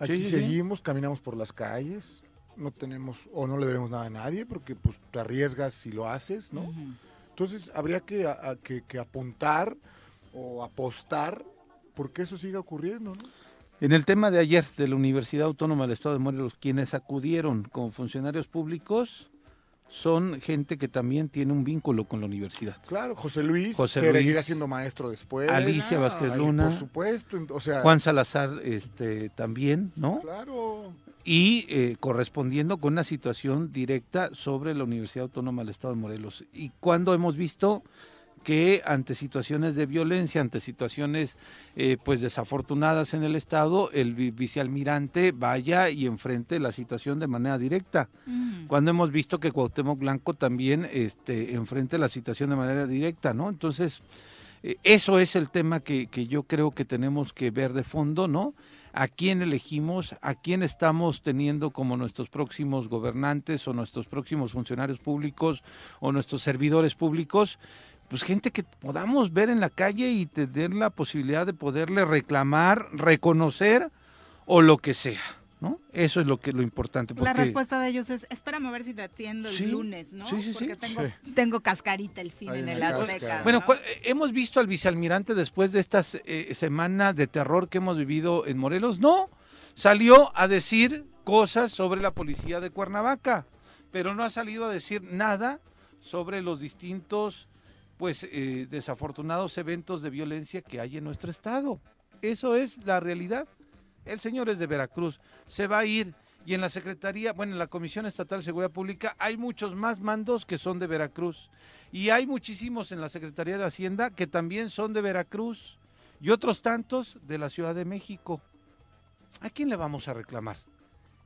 Aquí Sí, sí, sí. seguimos, caminamos por las calles, no tenemos o no le debemos nada a nadie porque pues te arriesgas si lo haces, ¿no? Entonces habría que, a- a- que, que apuntar o apostar porque eso siga ocurriendo, ¿no? En el tema de ayer de la Universidad Autónoma del Estado de Morelos, quienes acudieron como funcionarios públicos son gente que también tiene un vínculo con la universidad. Claro, José Luis José seguirá Luis, siendo maestro después. Alicia Vázquez Ahí, Luna. Por supuesto, o sea, Juan Salazar este, también, ¿no? Claro. Y eh, correspondiendo con una situación directa sobre la Universidad Autónoma del Estado de Morelos. Y cuando hemos visto que ante situaciones de violencia, ante situaciones eh, pues desafortunadas en el Estado, el vi- vicealmirante vaya y enfrente la situación de manera directa. Cuando hemos visto que Cuauhtémoc Blanco también este, enfrente la situación de manera directa, ¿no? Entonces, eh, eso es el tema que, que yo creo que tenemos que ver de fondo, ¿no? A quién elegimos, a quién estamos teniendo como nuestros próximos gobernantes o nuestros próximos funcionarios públicos o nuestros servidores públicos, pues gente que podamos ver en la calle y tener la posibilidad de poderle reclamar, reconocer o lo que sea, ¿no? Eso es lo que lo importante. La respuesta de ellos es, espérame a ver si te atiendo el Sí, lunes, ¿no? sí, sí, sí. Porque tengo, Sí. tengo cascarita el fin Ahí en el la Azteca. Bueno, eh, hemos visto al vicealmirante después de esta semana de terror que hemos vivido en Morelos. No, salió a decir cosas sobre la policía de Cuernavaca, pero no ha salido a decir nada sobre los distintos, pues, eh, desafortunados eventos de violencia que hay en nuestro estado. Eso es la realidad. El señor es de Veracruz, se va a ir. Y en la Secretaría, bueno, en la Comisión Estatal de Seguridad Pública hay muchos más mandos que son de Veracruz. Y hay muchísimos en la Secretaría de Hacienda que también son de Veracruz. Y otros tantos de la Ciudad de México. ¿A quién le vamos a reclamar?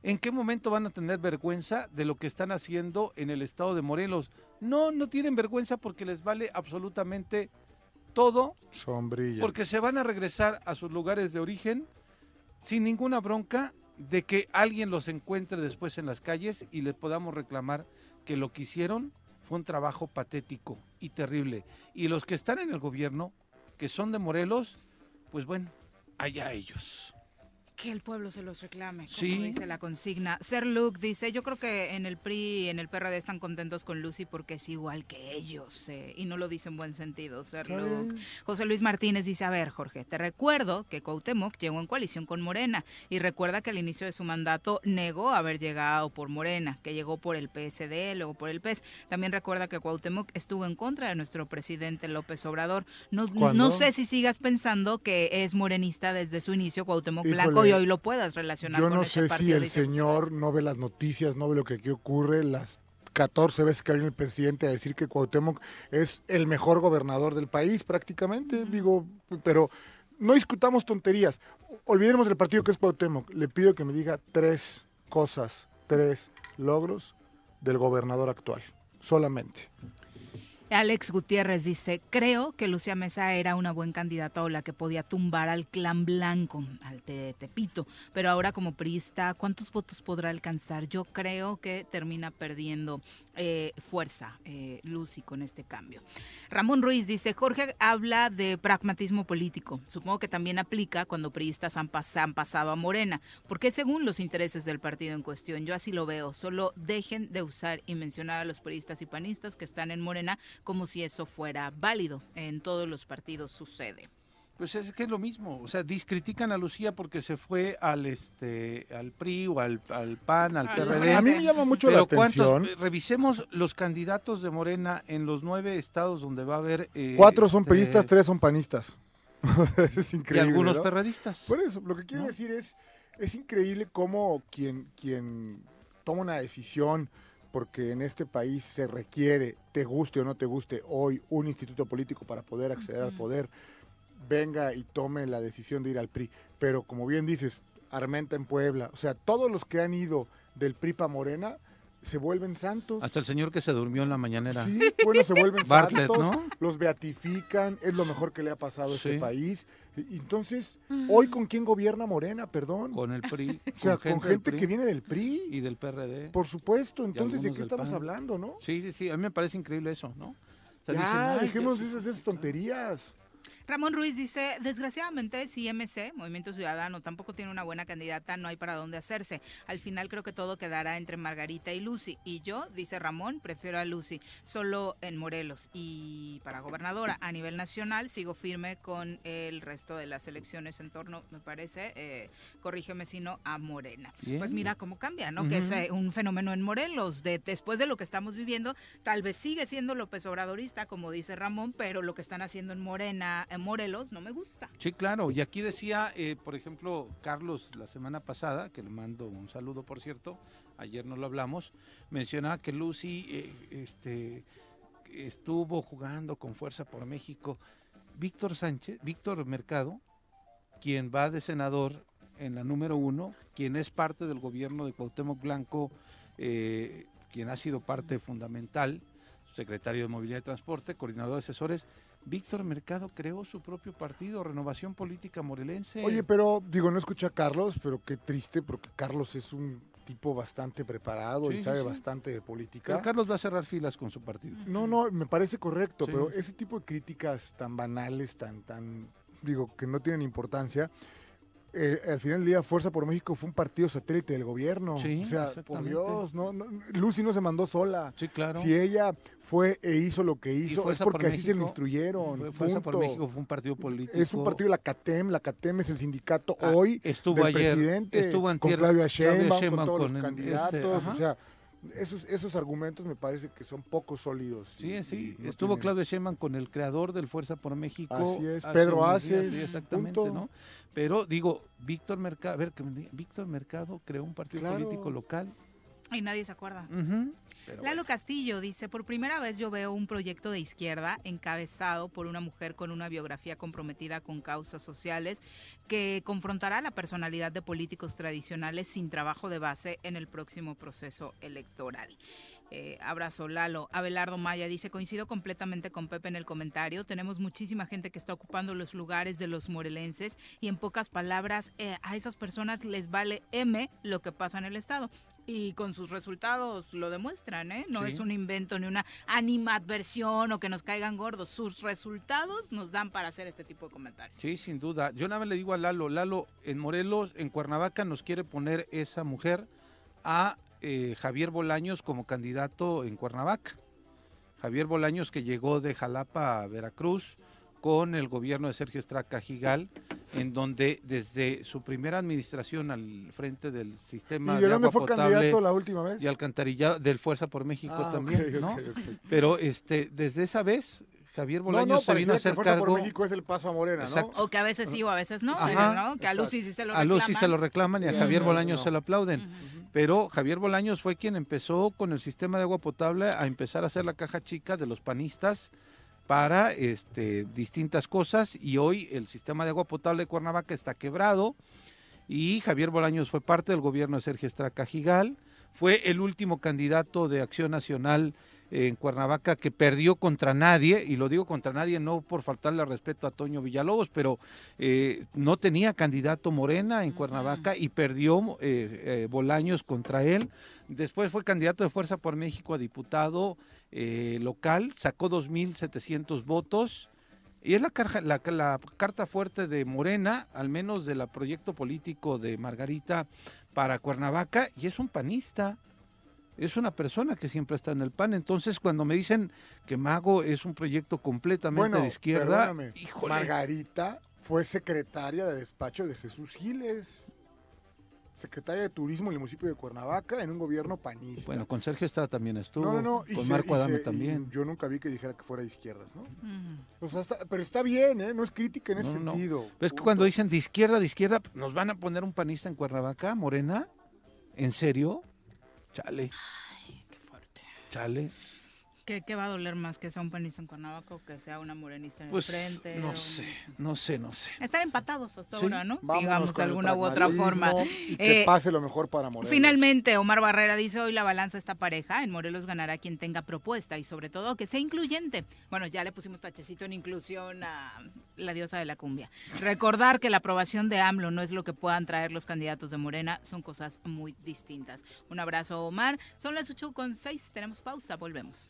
¿En qué momento van a tener vergüenza de lo que están haciendo en el estado de Morelos? No, no tienen vergüenza porque les vale absolutamente todo Sombrilla. porque se van a regresar a sus lugares de origen sin ninguna bronca de que alguien los encuentre después en las calles y les podamos reclamar que lo que hicieron fue un trabajo patético y terrible. Y los que están en el gobierno, que son de Morelos, pues bueno, allá ellos. Que el pueblo se los reclame, como Sí. dice la consigna. Ser Luke dice, yo creo que en el PRI y en el PRD están contentos con Lucy porque es igual que ellos, eh, y no lo dice en buen sentido, Ser Luke. José Luis Martínez dice, a ver, Jorge, te recuerdo que Cuauhtémoc llegó en coalición con Morena, y recuerda que al inicio de su mandato negó haber llegado por Morena, que llegó por el PSD, luego por el PES. También recuerda que Cuauhtémoc estuvo en contra de nuestro presidente López Obrador. No, ¿Cuándo? no sé si sigas pensando que es morenista desde su inicio, Cuauhtémoc Blanco, Y hoy lo puedas relacionar Yo con no ese sé si el señor no ve las noticias, no ve lo que aquí ocurre, las 14 veces que viene el presidente a decir que Cuauhtémoc es el mejor gobernador del país prácticamente, digo, pero no discutamos tonterías. Olvidemos del partido que es Cuauhtémoc. Le pido que me diga tres cosas, tres logros del gobernador actual, solamente. Alex Gutiérrez dice, creo que Lucía Mesa era una buena candidata o la que podía tumbar al clan blanco, al te- Tepito, pero ahora como priista, ¿cuántos votos podrá alcanzar? Yo creo que termina perdiendo eh, fuerza eh, Lucy con este cambio. Ramón Ruiz dice, Jorge habla de pragmatismo político, supongo que también aplica cuando priistas han, pas- han pasado a Morena, porque según los intereses del partido en cuestión, yo así lo veo, solo dejen de usar y mencionar a los priistas y panistas que están en Morena como si eso fuera válido. En todos los partidos sucede. Pues es que es lo mismo, o sea, critican a Lucía porque se fue al este al PRI o al, al PAN, al PRD. A mí me llama mucho Pero la ¿cuántos- atención. revisemos los candidatos de Morena en los nueve estados donde va a haber eh, Cuatro son este, priistas, tres son panistas. [LAUGHS] es increíble. algunos ¿no? perredistas. Por eso, lo que quiero ¿no? decir es, es increíble cómo quien, quien toma una decisión, porque en este país se requiere, te guste o no te guste, hoy un instituto político para poder acceder al poder, venga y tome la decisión de ir al PRI. Pero como bien dices, Armenta en Puebla, o sea, todos los que han ido del PRI para Morena se vuelven santos. Hasta el señor que se durmió en la mañanera. Sí, bueno, se vuelven [LAUGHS] Bartlett, santos, ¿no? los beatifican, es lo mejor que le ha pasado a Sí. este país. Entonces, hoy con quién gobierna Morena, perdón. Con el PRI. [LAUGHS] O sea, con gente que viene del PRI. Y del PRD. Por supuesto, entonces, ¿de qué estamos PAN. hablando, no? Sí, sí, sí, a mí me parece increíble eso, ¿no? O sea, Ya, dicen, "Ay, dejemos ya de se- esas, de esas tonterías. Ramón Ruiz dice, desgraciadamente, si MC, Movimiento Ciudadano, tampoco tiene una buena candidata, no hay para dónde hacerse. Al final creo que todo quedará entre Margarita y Lucy. Y yo, dice Ramón, prefiero a Lucy, solo en Morelos. Y para gobernadora a nivel nacional, sigo firme con el resto de las elecciones en torno, me parece, eh, corrígeme si no, a Morena. Bien. Pues mira cómo cambia, ¿no? Que es eh, un fenómeno en Morelos. De, después de lo que estamos viviendo, tal vez sigue siendo López Obradorista, como dice Ramón, pero lo que están haciendo en Morena, en Morelos, no me gusta. Sí, claro. Y aquí decía, eh, por ejemplo, Carlos la semana pasada, que le mando un saludo, por cierto, ayer no lo hablamos, mencionaba que Lucy eh, este, estuvo jugando con fuerza por México. Víctor Sánchez, Víctor Mercado, quien va de senador en la número uno, quien es parte del gobierno de Cuauhtémoc Blanco, eh, quien ha sido parte fundamental, secretario de Movilidad y Transporte, coordinador de asesores. Víctor Mercado creó su propio partido, Renovación Política Morelense. Oye, pero digo, no escuché a Carlos, pero qué triste, porque Carlos es un tipo bastante preparado Sí, y sabe sí. bastante de Pero política. Carlos va a cerrar filas con su partido. No, no, me parece correcto, Sí. pero ese tipo de críticas tan banales, tan, tan, digo, que no tienen importancia, eh, al final del día Fuerza por México fue un partido satélite del gobierno. Sí, o sea, por. Dios, no, no, Lucy no se mandó sola. Sí, claro. Si ella fue e hizo lo que hizo, es Fuerza por porque así se México- instruyeron. Fue- Fuerza por. México fue un partido político. Es un partido de la CATEM, la CATEM es el sindicato Ah, hoy estuvo del ayer, presidente, estuvo con antier Claudia Claudia Sheinbaum, Sheinbaum, con todos con los el- candidatos, este, ajá. o sea, esos, esos argumentos me parece que son poco sólidos. Sí, y- sí. y no Estuvo tienen- Claudio Sheinbaum con el creador del Fuerza por México. Así es, Pedro Aces, sí, exactamente, punto. ¿no? Pero digo, Víctor Mercado, a ver, que me diga, Víctor Mercado creó un partido Claro. político local. Y nadie se acuerda. Lalo Castillo dice, por primera vez yo veo un proyecto de izquierda encabezado por una mujer con una biografía comprometida con causas sociales que confrontará la personalidad de políticos tradicionales sin trabajo de base en el próximo proceso electoral. Eh, abrazo, Lalo. Abelardo Maya dice, coincido completamente con Pepe en el comentario. Tenemos muchísima gente que está ocupando los lugares de los morelenses y en pocas palabras, eh, a esas personas les vale M lo que pasa en el Estado. Y con sus resultados lo demuestran, ¿eh? No Sí. es un invento ni una animadversión o que nos caigan gordos. Sus resultados nos dan para hacer este tipo de comentarios. Sí, sin duda. Yo nada más le digo a Lalo, Lalo, en Morelos, en Cuernavaca, nos quiere poner esa mujer a eh, Javier Bolaños como candidato en Cuernavaca. Javier Bolaños que llegó de Jalapa a Veracruz con el gobierno de Sergio Estraca Gigal, en donde desde su primera administración al frente del sistema ¿Y de de dónde agua fue potable candidato la última vez? y alcantarillado del Fuerza por México Ah, también, ¿no? Pero este desde esa vez Javier No, Bolaños no, se vino a que hacer Fuerza cargo por México es el paso a Morena, ¿no? Exacto. O que a veces sí o a veces no, Ajá, ¿no? Que a Lucy sí se lo a reclaman. Lucy se lo reclaman y a Javier no, Bolaños no. se lo aplauden. Pero Javier Bolaños fue quien empezó con el sistema de agua potable a empezar a hacer la caja chica de los panistas para este, distintas cosas y hoy el sistema de agua potable de Cuernavaca está quebrado y Javier Bolaños fue parte del gobierno de Sergio Estraca Gigal, fue el último candidato de Acción Nacional en Cuernavaca que perdió contra nadie, y lo digo contra nadie no por faltarle al respeto a Toño Villalobos, pero eh, no tenía candidato Morena en Cuernavaca y perdió eh, eh, Bolaños contra él. Después fue candidato de Fuerza por México a diputado local, sacó 2.700 votos. Y es la, carja- la, la carta fuerte de Morena, al menos del proyecto político de Margarita para Cuernavaca, y es un panista es una persona que siempre está en el PAN. Entonces, cuando me dicen que Mago es un proyecto completamente Bueno, de izquierda, híjole. Margarita Fue secretaria de despacho de Jesús Giles. Secretaria de Turismo en el municipio de Cuernavaca en un gobierno panista. Bueno, con Sergio Estrada también estuvo. no, no, no. y Con se- Marco y Adame se- y también. yo nunca vi que dijera que fuera de izquierdas, ¿no? O sea, está- pero está bien, ¿eh? No es crítica en ese no. sentido. Pero es que cuando dicen de izquierda, de izquierda, ¿nos van a poner un panista en Cuernavaca, Morena? ¿En serio? Chale. Chale. ¿Qué, qué va a doler más? ¿Que sea un panista en Cuernavaca o que sea una morenista en Pues el frente? no o- sé, no sé, no sé. Están empatados hasta Sí. ahora, ¿no? Digamos, de alguna u otra forma. Y que Eh, pase lo mejor para Morelos. Finalmente, Omar Barrera dice hoy la balanza está pareja. En Morelos ganará quien tenga propuesta y sobre todo que sea incluyente. Bueno, ya le pusimos tachecito en inclusión a la diosa de la cumbia. Recordar que la aprobación de AMLO no es lo que puedan traer los candidatos de Morena, son cosas muy distintas. Un abrazo, Omar. Son las 8 con 6, tenemos pausa, volvemos.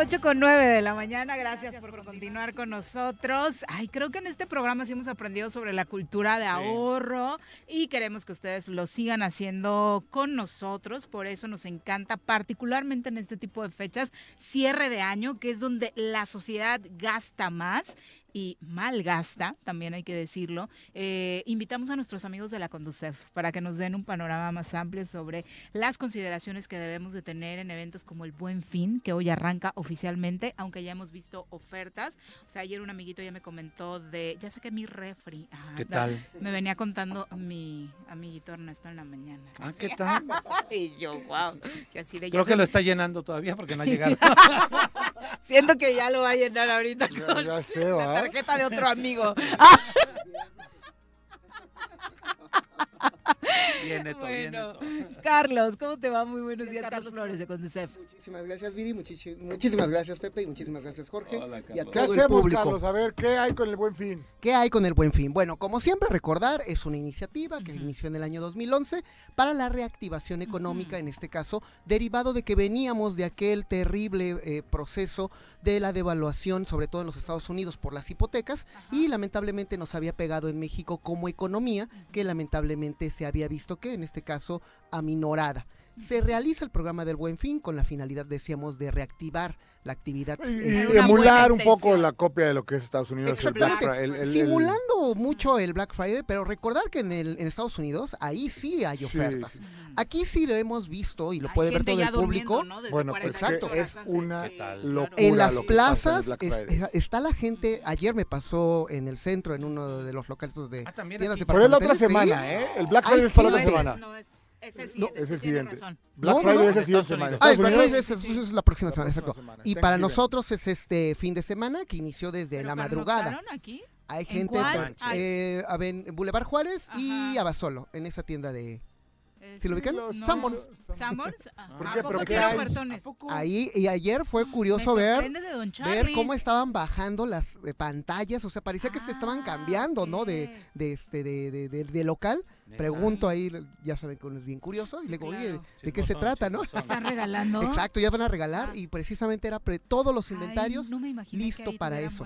Ocho con nueve de la mañana, gracias por continuar con nosotros. Ay, creo que en este programa sí hemos aprendido sobre la cultura de ahorro y queremos que ustedes lo sigan haciendo con nosotros. Por eso nos encanta, particularmente en este tipo de fechas, cierre de año, que es donde la sociedad gasta más y malgasta, también hay que decirlo. Eh, invitamos a nuestros amigos de la Conducef para que nos den un panorama más amplio sobre las consideraciones que debemos de tener en eventos como el Buen Fin, que hoy arranca oficialmente, aunque ya hemos visto ofertas. O sea, ayer un amiguito ya me comentó de, ya saqué mi refri. Ah, ¿Qué da- tal? Me venía contando mi amiguito Ernesto en la mañana. Ah, ¿qué tal? [LAUGHS] y yo, wow. Y así de, Creo que se- lo está llenando todavía porque no ha [LAUGHS] llegado. Siento que ya lo va a llenar ahorita Ya- con ya sé, ¿va? Tarjeta de otro amigo. [LAUGHS] Bien, Neto, bien, Neto. Carlos, ¿cómo te va? Muy buenos días, Carlos Flores de Conducef. Muchísimas gracias, muchísi- muchísimas gracias, Pepe. Y muchísimas gracias, Jorge. y a ¿Qué el hacemos, público. Carlos? A ver, ¿qué hay con el buen fin? ¿Qué hay con el Buen Fin? Bueno, como siempre, recordar, es una iniciativa que inició en el año 2011 para la reactivación económica, en este caso, derivado de que veníamos de aquel terrible eh, proceso de la devaluación, sobre todo en los Estados Unidos, por las hipotecas, y lamentablemente nos había pegado en México como economía, que lamentablemente se había visto que, en este caso, aminorada. Se realiza el programa del Buen Fin con la finalidad, decíamos, de reactivar la actividad. Y, y emular un poco la copia de lo que es Estados Unidos. el Black Exactamente. Fri- el- el- el- Simulando mucho el Black Friday, pero recordar que en, el, en Estados Unidos ahí sí hay ofertas. sí. Aquí sí lo hemos visto y lo Hay puede ver todo el público. Bueno, pues 48 que es una locura En las lo que pasa en el plazas Black es- Friday. [LAUGHS] está la gente, ayer me pasó en el centro, en uno de los locales de Ah, tiendas aquí. Pero es la otra semana, sí. ¿eh? El Black Hay Friday es para la otra semana. No, es, es el No, siguiente. es el razón. Black No, Friday no, es el en siguiente semana. Ah, Black Unidos, Friday es, eso es la próxima La semana, próxima exacto. semana, Y para nosotros es este fin de semana que inició desde ¿Pero la madrugada. aquí? Hay ¿En gente cuál? por- eh, en Boulevard Juárez y. Abasolo, en esa tienda de Eh, ¿Sí lo ubican? no. Sanborns. ¿Sanborns? Ah. Ahí y ayer fue Me curioso ver sorprende de Don ver cómo estaban bajando las eh, pantallas, o sea, parecía que se estaban Ah, cambiando, ¿no? De, de este de, de, de- de local. Pregunto ahí, ya saben que uno es bien curioso, y le digo, oye. ¿de qué se trata, no? ¿Están regalando? Exacto, ya van a regalar Ah. y precisamente era pre- todos los Ay, inventarios no me imaginé que listo para eso.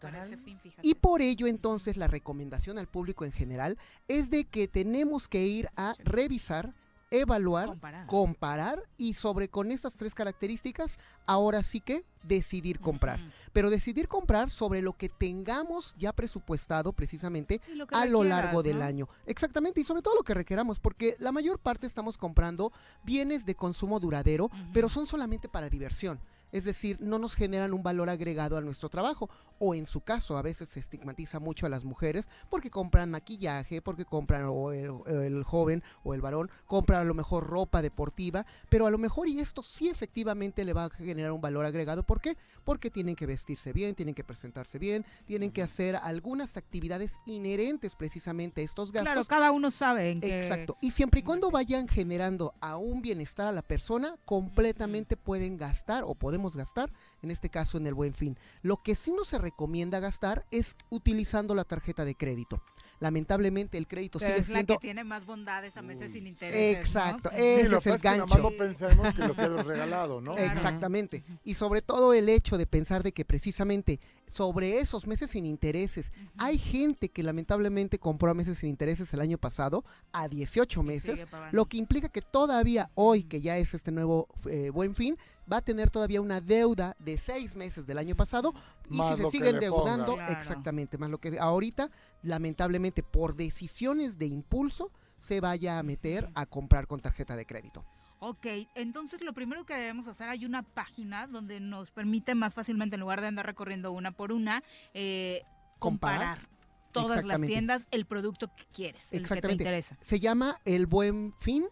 para este fin. Y por ello entonces la recomendación al público en general es de que tenemos que ir a revisar, evaluar, Comparar. comparar y sobre con esas tres características, ahora sí que decidir comprar. Pero decidir comprar sobre lo que tengamos ya presupuestado precisamente lo a lo requieras, largo del año. Exactamente, y sobre todo lo que requeramos, porque la mayor parte estamos comprando bienes de consumo duradero, pero son solamente para diversión. Es decir, no nos generan un valor agregado a nuestro trabajo. O en su caso, a veces se estigmatiza mucho a las mujeres porque compran maquillaje, porque compran, o el, el joven o el varón compra a lo mejor ropa deportiva, pero a lo mejor y esto sí efectivamente le va a generar un valor agregado. ¿Por qué? Porque tienen que vestirse bien, tienen que presentarse bien, tienen que hacer algunas actividades inherentes precisamente a estos gastos. Claro, cada uno sabe en qué... Exacto. Y siempre y cuando vayan generando a un bienestar a la persona, completamente pueden gastar o podemos gastar, en este caso en el buen fin. Lo que sí no se recomienda gastar es utilizando la tarjeta de crédito. Lamentablemente el crédito Pero sigue es la siendo... que tiene más bondades a meses sin interés. Exacto, ese lo es que el que gancho. no pensemos que lo que regalado, ¿no? Exactamente. Y sobre todo el hecho de pensar de que precisamente sobre esos meses sin intereses, hay gente que lamentablemente compró a meses sin intereses el año pasado a 18 meses, lo que implica que todavía hoy, que ya es este nuevo eh, buen fin, va a tener todavía una deuda de seis meses del año pasado y Más si se siguen deudando. Claro. exactamente, más lo que ahorita, lamentablemente por decisiones de impulso, se vaya a meter a comprar con tarjeta de crédito. Ok, entonces lo primero que debemos hacer, hay una página donde nos permite más fácilmente, en lugar de andar recorriendo una por una, eh, comparar, Comparar. todas las tiendas, el producto que quieres, el que te interesa. Se llama el buen fin.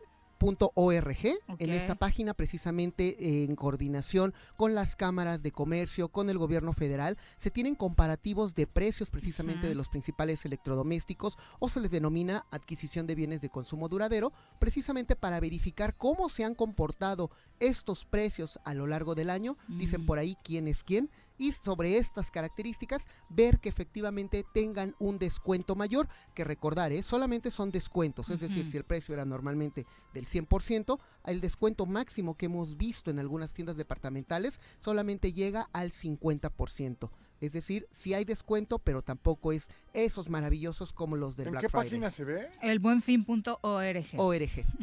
En esta página, precisamente eh, en coordinación con las cámaras de comercio, con el gobierno federal, se tienen comparativos de precios precisamente de los principales electrodomésticos o se les denomina adquisición de bienes de consumo duradero, precisamente para verificar cómo se han comportado estos precios a lo largo del año. Dicen por ahí quién es quién y sobre estas características ver que efectivamente tengan un descuento mayor, que recordar, ¿eh? solamente son descuentos, es decir, si el precio era normalmente del 100%, el descuento máximo que hemos visto en algunas tiendas departamentales solamente llega al 50%. Es decir, sí hay descuento, pero tampoco es esos maravillosos como los del ¿En Black qué Friday. página se ve? Elbuenfin.org. ORG,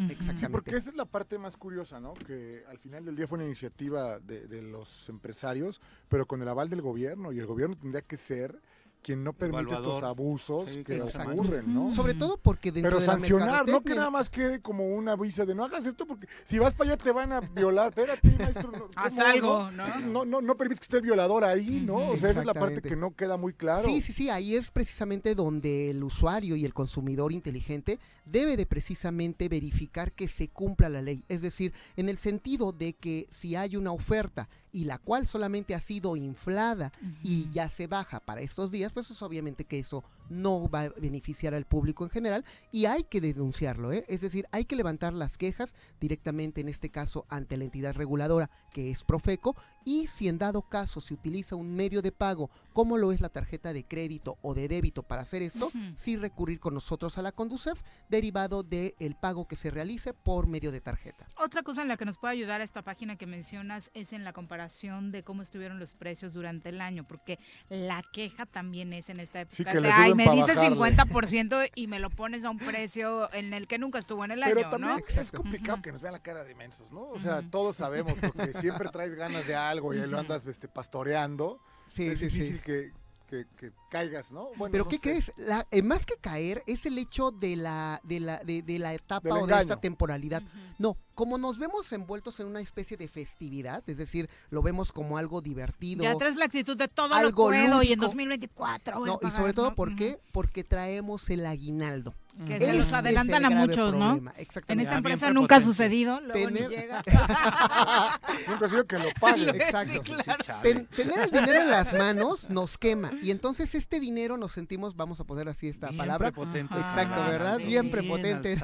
exactamente. Sí, porque esa es la parte más curiosa, ¿no? Que al final del día fue una iniciativa de, de los empresarios, pero con el aval del gobierno, y el gobierno tendría que ser quien no permite estos abusos Sí, que que ocurren, ¿no? Sobre todo porque dentro Pero de la sancionar, no que nada más quede como una aviso de no hagas esto porque si vas para allá te van a violar. Espérate, maestro. Haz ¿cómo algo, ¿no? No, no, no permites que esté el violador ahí, ¿no? O sea, esa es la parte que no queda muy claro. Sí, sí, sí, ahí es precisamente donde el usuario y el consumidor inteligente debe de precisamente verificar que se cumpla la ley. Es decir, en el sentido de que si hay una oferta y la cual solamente ha sido inflada y ya se baja para estos días, pues es obviamente que eso no va a beneficiar al público en general y hay que denunciarlo, ¿eh? es decir, hay que levantar las quejas directamente en este caso ante la entidad reguladora que es Profeco y si en dado caso se utiliza un medio de pago como lo es la tarjeta de crédito o de débito para hacer esto, Ujú. sí recurrir con nosotros a la Conducef derivado del pago que se realice por medio de tarjeta. Otra cosa en la que nos puede ayudar esta página que mencionas es en la comparación de cómo estuvieron los precios durante el año, porque la queja también es en esta época Sí, que de, ay, me dices bajarle". 50% y me lo pones a un precio en el que nunca estuvo en el Pero año, también ¿no? es complicado que nos vean la cara de mensos, ¿no? O sea, todos sabemos porque siempre traes ganas de algo y ahí lo andas este, pastoreando. Sí, es sí, sí. difícil que, que- que caigas, ¿no? Bueno, Pero no ¿qué sé. crees? La, eh, más que caer es el hecho de la, de la, de, de la etapa Del o de esta temporalidad. No, como nos vemos envueltos en una especie de festividad, es decir, lo vemos como algo divertido. Ya traes la actitud de todo algo lo puedo y en lúdico. 2024 voy a No, y sobre todo, ¿no? ¿por qué? Porque traemos el aguinaldo. Que se los adelantan el a muchos, ¿no? problema, En Exactamente. esta bien empresa nunca ha sucedido, luego ni Tener- llega. [LAUGHS] Nunca ha sido que lo [LAUGHS] paguen. Exacto. Sí, claro. Ten- tener el dinero en las manos nos quema y entonces este dinero nos sentimos, vamos a poner así esta Bien palabra, prepotentes, Exacto, ¿verdad? sí. Bien prepotentes.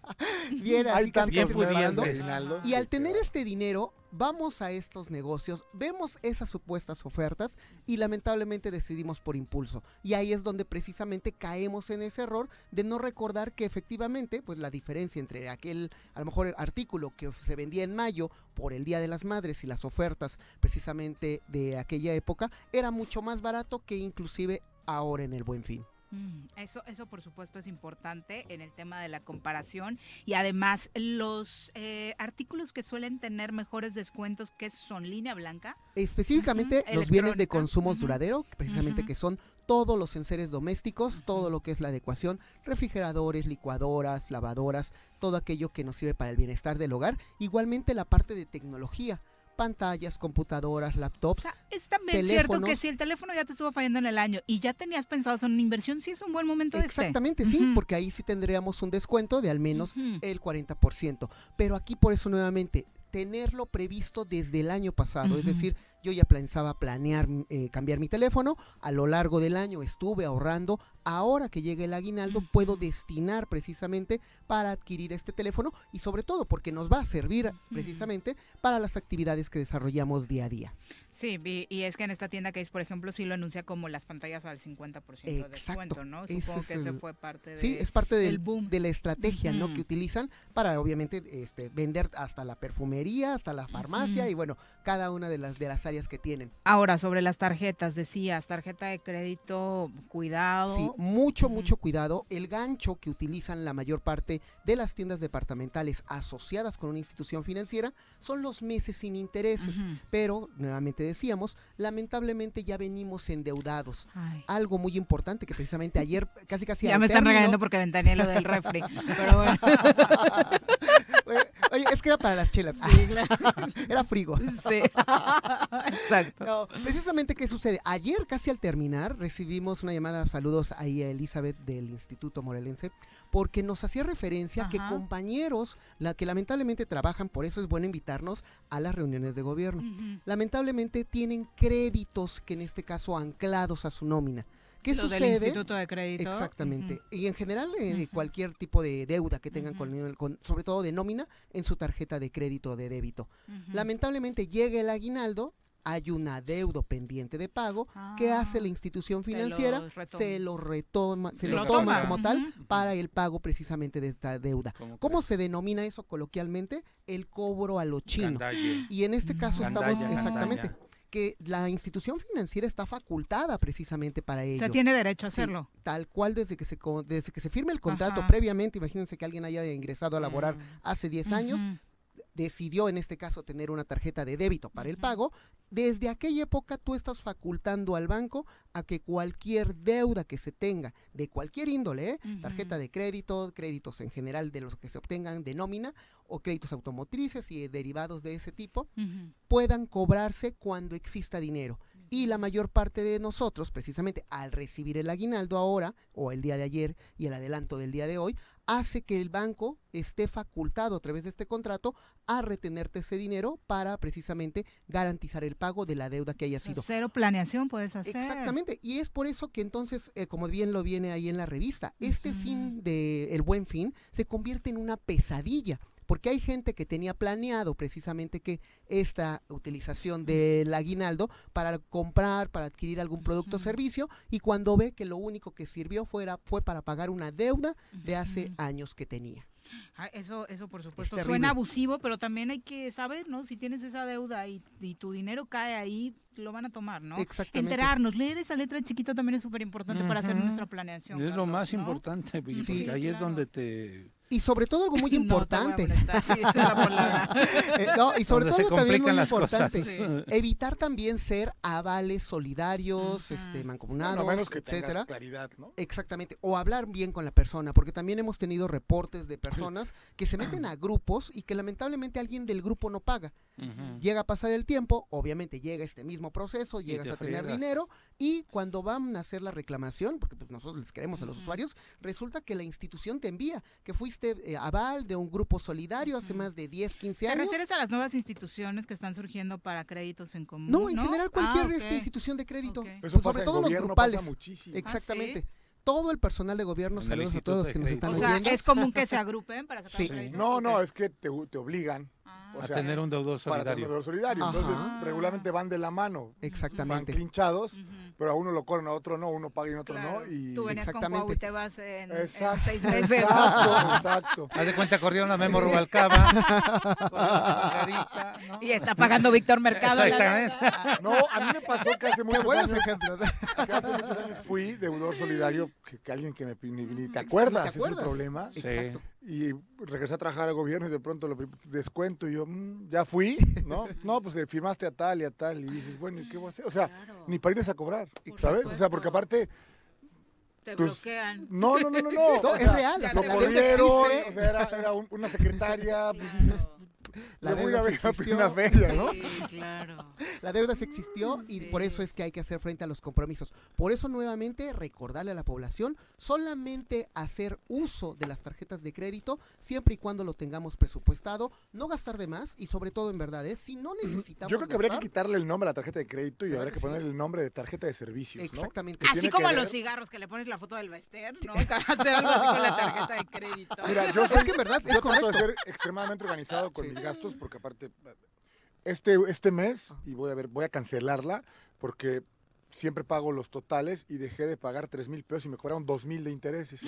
[LAUGHS] bien Hay así casi, tantos casi Y al tener este dinero, vamos a estos negocios, vemos esas supuestas ofertas y lamentablemente decidimos por impulso. Y ahí es donde precisamente caemos en ese error de no recordar que efectivamente, pues la diferencia entre aquel, a lo mejor, artículo que se vendía en mayo por el Día de las Madres y las ofertas precisamente de aquella época, era mucho más barato que inclusive ahora en el Buen Fin. Mm, Eso, eso por supuesto es importante en el tema de la comparación y además los eh, artículos que suelen tener mejores descuentos que son línea blanca. Específicamente los bienes de consumo duradero, precisamente que son todos los enseres domésticos, todo lo que es la adecuación, refrigeradores, licuadoras, lavadoras, todo aquello que nos sirve para el bienestar del hogar. Igualmente la parte de tecnología pantallas, computadoras, laptops. Es también cierto que si el teléfono ya te estuvo fallando en el año y ya tenías pensado hacer una inversión, sí es un buen momento este. Exactamente, sí, porque ahí sí tendríamos un descuento de al menos el 40%. Pero aquí por eso nuevamente, tenerlo previsto desde el año pasado, es decir, yo ya pensaba planear eh, cambiar mi teléfono, a lo largo del año estuve ahorrando, ahora que llegue el aguinaldo puedo destinar precisamente para adquirir este teléfono y sobre todo porque nos va a servir precisamente para las actividades que desarrollamos día a día. Sí, y es que en esta tienda que es, por ejemplo, sí lo anuncia como las pantallas al 50% de descuento, ¿no? Supongo es que ese fue parte de Sí, es parte del, boom. de la estrategia ¿no? Que utilizan para obviamente este, vender hasta la perfumería, hasta la farmacia y bueno, cada una de las, de las áreas que tienen. Ahora, sobre las tarjetas, decías, tarjeta de crédito, cuidado. Sí, mucho, mucho cuidado. El gancho que utilizan la mayor parte de las tiendas departamentales asociadas con una institución financiera son los meses sin intereses. Pero, nuevamente decíamos, lamentablemente ya venimos endeudados. Ay. Algo muy importante que precisamente ayer, casi casi Ya me están término- regañando porque ventaneé lo del refri, pero bueno. [LAUGHS] Oye, es que era para las chelas. Sí, claro. [LAUGHS] era frigo. Sí. [LAUGHS] Exacto. No, precisamente, ¿qué sucede? Ayer, casi al terminar, recibimos una llamada, saludos ahí a Elizabeth del Instituto Morelense, porque nos hacía referencia que compañeros, la que lamentablemente trabajan, por eso es bueno invitarnos a las reuniones de gobierno. Lamentablemente tienen créditos que en este caso anclados a su nómina. ¿Qué Lo del sucede? Instituto de Crédito. Exactamente. Y en general, eh, cualquier tipo de deuda que tengan con- sobre todo de nómina, en su tarjeta de crédito o de débito. Lamentablemente llega el aguinaldo, hay un adeudo pendiente de pago, ¿qué hace la institución Ah, financiera? Se lo retoma, se Se lo lo toma toma. como tal para el pago precisamente de esta deuda. ¿Cómo se denomina eso coloquialmente? El cobro a lo chino. Gandalle. Y en este caso estamos exactamente. Que la institución financiera está facultada precisamente para ello. O sea, tiene derecho a Sí, hacerlo. tal cual desde que se desde que se firme el contrato Ajá. previamente, imagínense que alguien haya ingresado a laborar Mm. hace 10 años. Decidió en este caso tener una tarjeta de débito para el pago, desde aquella época tú estás facultando al banco a que cualquier deuda que se tenga de cualquier índole, ¿eh? tarjeta de crédito, créditos en general de los que se obtengan de nómina o créditos automotrices y derivados de ese tipo, puedan cobrarse cuando exista dinero. Y la mayor parte de nosotros, precisamente al recibir el aguinaldo ahora, o el día de ayer y el adelanto del día de hoy, hace que el banco esté facultado a través de este contrato a retenerte ese dinero para precisamente garantizar el pago de la deuda que haya sido. Cero planeación puedes hacer. Exactamente, y es por eso que entonces, eh, como bien lo viene ahí en la revista, este fin de el buen fin se convierte en una pesadilla, porque hay gente que tenía planeado precisamente que esta utilización del aguinaldo para comprar, para adquirir algún producto o servicio, y cuando ve que lo único que sirvió fuera, fue para pagar una deuda de hace años que tenía. Ah, eso, eso por supuesto suena abusivo, pero también hay que saber, ¿no? Si tienes esa deuda y, y tu dinero cae ahí, lo van a tomar, ¿no? Exactamente. Enterarnos, leer esa letra chiquita también es súper importante para hacer nuestra planeación. Es lo más ¿no? importante, porque Sí, ahí es donde te... Y sobre todo algo muy [LAUGHS] importante. molestar, sí, esa es la palabra. [LAUGHS] Eh, no, y sobre Donde se todo también muy las importante. Sí. evitar también ser avales solidarios, este, mancomunados, Bueno, menos que etcétera. claridad, ¿no? Exactamente, o hablar bien con la persona, porque también hemos tenido reportes de personas [CLEARS THROAT] que se meten a grupos y que lamentablemente alguien del grupo no paga. Llega a pasar el tiempo, obviamente llega este mismo proceso, llegas te a tener dinero y cuando van a hacer la reclamación, porque pues nosotros les queremos a los usuarios, resulta que la institución te envía que fuiste eh, aval de un grupo solidario hace más de 10, 15 ¿Te años. refieres a las nuevas instituciones que están surgiendo para créditos en común? No, en general cualquier Ah, ok. este, institución de crédito. Pues pasa sobre en todo los grupales. pasa. Exactamente. ¿Ah, Todo el personal de gobierno, saludos a todos los que nos están O sea, oyendo. es común que se agrupen para sacar Sí. créditos. No, no, es que te, te obligan. O A sea, tener un deudor Para tener solidario. un deudor solidario. Ajá. Entonces, regularmente van de la mano. Exactamente. Van clinchados, pero a uno lo corren, a otro no, uno paga y a otro no. Y... Tú venías con Cuau y te vas en, en Exacto, seis meses. exacto, exacto. Haz de cuenta, corrieron a Memo Sí. Rubalcaba. [LAUGHS] Y está pagando Víctor Mercado. Exactamente. No, a mí me pasó que hace muchos años. ejemplos. Que hace muchos años fui deudor solidario, que, que alguien que me ni, ni te acuerdas, ese es el acuerdas. problema. Sí. Exacto. Y regresé a trabajar al gobierno y de pronto lo descuento y yo, mm, ya fui, ¿no? [LAUGHS] No, pues eh, firmaste a tal y a tal y dices, bueno, ¿y qué voy a hacer? O sea, ni para irles a cobrar, ¿sabes? O sea, porque aparte... Te pues, bloquean. No, no, no, no, no. [LAUGHS] No, o es real, Lo corrieron, o sea, era, era un- una secretaria, pues, La Le voy a deuda sí a ver existió. una feria, ¿no? Sí, claro. La deuda sí existió y por eso es que hay que hacer frente a los compromisos. Por eso nuevamente recordarle a la población solamente hacer uso de las tarjetas de crédito siempre y cuando lo tengamos presupuestado, no gastar de más y sobre todo en verdad, ¿eh? si no necesitamos Yo creo que habría que quitarle el nombre a la tarjeta de crédito y ¿Verdad habría que que sí? ponerle el nombre de tarjeta de servicios. Exactamente. Así como a los cigarros que le pones la foto del Bester, ¿no? Hacer algo así con la tarjeta de crédito. Mira, yo Es soy, que en verdad es yo trato de correcto. ser extremadamente organizado con mis gastos porque aparte este este mes y voy a ver voy a cancelarla porque siempre pago los totales y dejé de pagar tres mil pesos y me cobraron dos mil de intereses.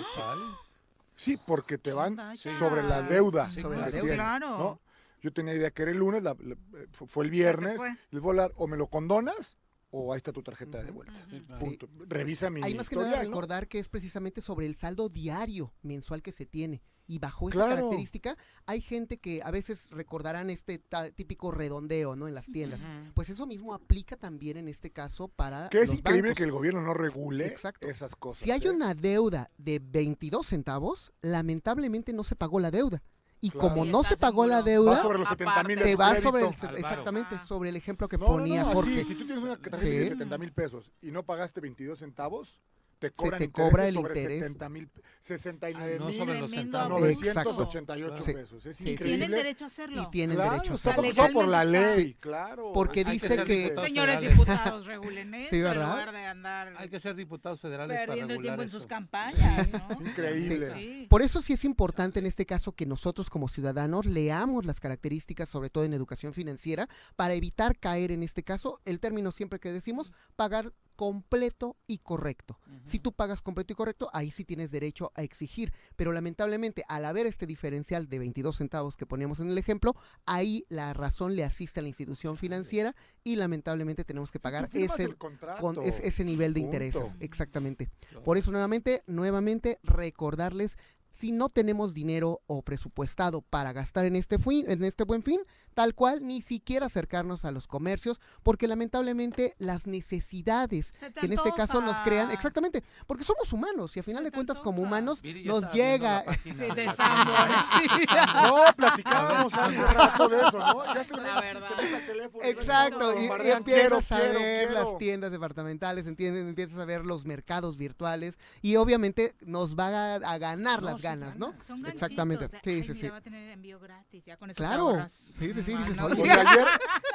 Sí, porque te van sobre la deuda. Sí, sobre la deuda. tienes, Claro. ¿no? Yo tenía idea que era el lunes, la- la- fu- fue el viernes, fue? les voy a hablar, o me lo condonas o ahí está tu tarjeta de vuelta. Punto. Revisa mi Hay más que nada recordar que es precisamente sobre el saldo diario mensual que se tiene. Y bajo esa Claro. característica, hay gente que a veces recordarán este típico redondeo, ¿no? En las tiendas. Pues eso mismo aplica también en este caso para Que es los increíble bancos. que el gobierno no regule Exacto. esas cosas. Si hay ¿eh? una deuda de 22 centavos, lamentablemente no se pagó la deuda. Y Claro. como Y no se pagó la deuda, Va sobre los 70 mil de te tu va crédito. sobre el, Al varo. exactamente Ah. sobre el ejemplo que No, no, ponía no, Jorge. si tú tienes una tarjeta Sí. de 70 mil pesos y no pagaste 22 centavos, te cobran te intereses cobra el sobre interés. 70 mil, 69 No mil sobre los Tremendo centavos. abuso. 988 Sí. pesos. Es Sí, sí. increíble. Tienen derecho a hacerlo. Y tienen claro, derecho a está hacerlo. pautado por la ley, está. claro. Porque Hay que dice que... diputado. Señores diputados, regulen [LAUGHS] eso Sí, en ¿verdad? lugar de andar Hay que ser diputados federales perdiendo para el tiempo regular en sus eso. campañas, ¿no? Es increíble. Sí. Por eso sí es importante en este caso que nosotros como ciudadanos leamos las características, sobre todo en educación financiera, para evitar caer en este caso, el término siempre que decimos, pagar completo y correcto. Si tú pagas completo y correcto, ahí sí tienes derecho a exigir, pero lamentablemente al haber este diferencial de 22 centavos que poníamos en el ejemplo, ahí la razón le asiste a la institución financiera y lamentablemente tenemos que pagar ese, el contrato. con es- ese nivel de Punto. intereses, exactamente. Por eso nuevamente, nuevamente recordarles si no tenemos dinero o presupuestado para gastar en este, fui- en este buen fin, tal cual ni siquiera acercarnos a los comercios, porque lamentablemente las necesidades que en este caso nos crean, exactamente, porque somos humanos y a final de cuentas como humanos nos llega... Sí, [LAUGHS] de Sambor, sí. No, platicábamos hace rato de eso, ¿no? Ya te La verdad. te teléfono Exacto, y, y empiezas a ver quiero, las tiendas departamentales, entiendes, empiezas a ver los mercados virtuales y obviamente nos va a, a ganar No, las ganas, ¿no? ganas. Son Exactamente, ganchitos sí, "Ay, sí, mira, sí. va a tener envío gratis, ya con eso te Claro, ahorras sí, sí, sí, dices, Porque oye, ayer,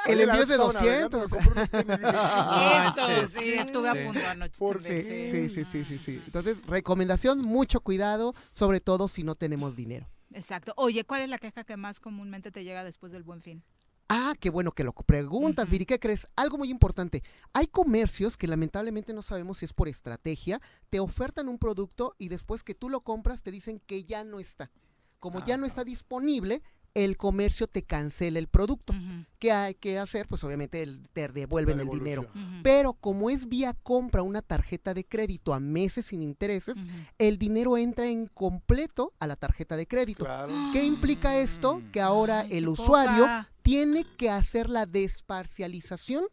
el envío es de estaba navegando, 200. me compré unos tenis y dije, Eso, sí, estuve a punto anoche. Por- también, Sí, sí, sí, sí, sí, sí. Entonces, recomendación, mucho cuidado, sobre todo si no tenemos dinero. Exacto. Oye, ¿cuál es la queja que más comúnmente te llega después del buen fin? Ah, qué bueno que lo preguntas, Viri. ¿Qué crees? Algo muy importante. Hay comercios que lamentablemente no sabemos si es por estrategia, te ofertan un producto y después que tú lo compras te dicen que ya no está. Como ya no está disponible, el comercio te cancela el producto. ¿Qué hay que hacer? Pues obviamente el- te devuelven el dinero. Pero como es vía compra una tarjeta de crédito a meses sin intereses, el dinero entra en completo a la tarjeta de crédito. Claro. ¿Qué implica esto? Que ahora Ay, el usuario poca. tiene que hacer la desparcialización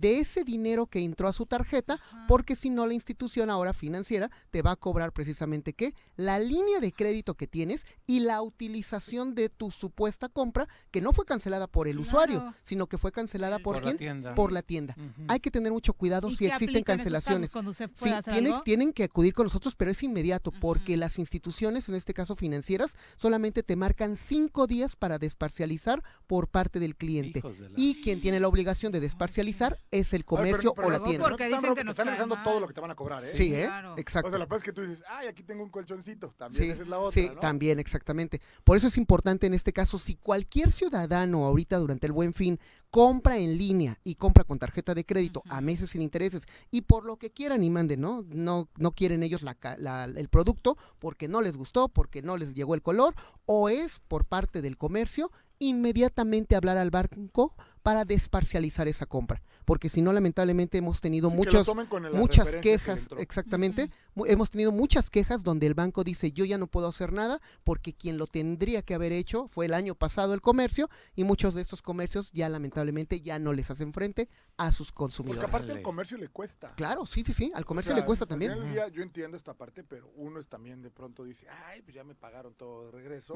de ese dinero que entró a su tarjeta, porque si no la institución ahora financiera te va a cobrar precisamente qué? La línea de crédito que tienes y la utilización de tu supuesta compra que no fue cancelada por el usuario, sino que fue cancelada por, Por la quién? tienda. Por la tienda. Hay que tener mucho cuidado ¿Y si existen cancelaciones. Sí, puede hacer tiene- algo? tienen que acudir con nosotros, pero es inmediato, porque las instituciones, en este caso financieras, solamente te marcan cinco días para desparcializar por parte del cliente. Hijos de la- Y quien tiene la obligación de desparcializar es el Ay, pero- comercio pero o la tienda. Porque no te están dicen que te nos están mal. todo lo que te van a cobrar, ¿eh? Sí, ¿eh? Claro. Exacto. O sea, la verdad es que tú dices, ay, aquí tengo un colchoncito. También Sí, esa es la otra, sí, ¿no? también, exactamente. Por eso es importante en este caso, si cualquier ciudadano ahorita durante el buen fin compra en línea y compra con tarjeta de crédito a meses sin intereses y por lo que quieran y manden, ¿no? No, no quieren ellos la ca- la- el producto porque no les gustó, porque no les llegó el color o es por parte del comercio, inmediatamente hablar al banco para desparcializar esa compra. Porque si no, lamentablemente hemos tenido muchas que le quejas, exactamente, hemos tenido muchas quejas donde el banco dice yo ya no puedo hacer nada porque quien lo tendría que haber hecho fue el año pasado el comercio y muchos de estos comercios ya lamentablemente ya no les hacen frente a sus Porque consumidores. aparte el comercio le cuesta. Claro, sí, sí, sí, al comercio O sea, le cuesta al también. del día, yo entiendo esta parte, pero uno es también de pronto dice, ay, pues ya me pagaron todo de regreso,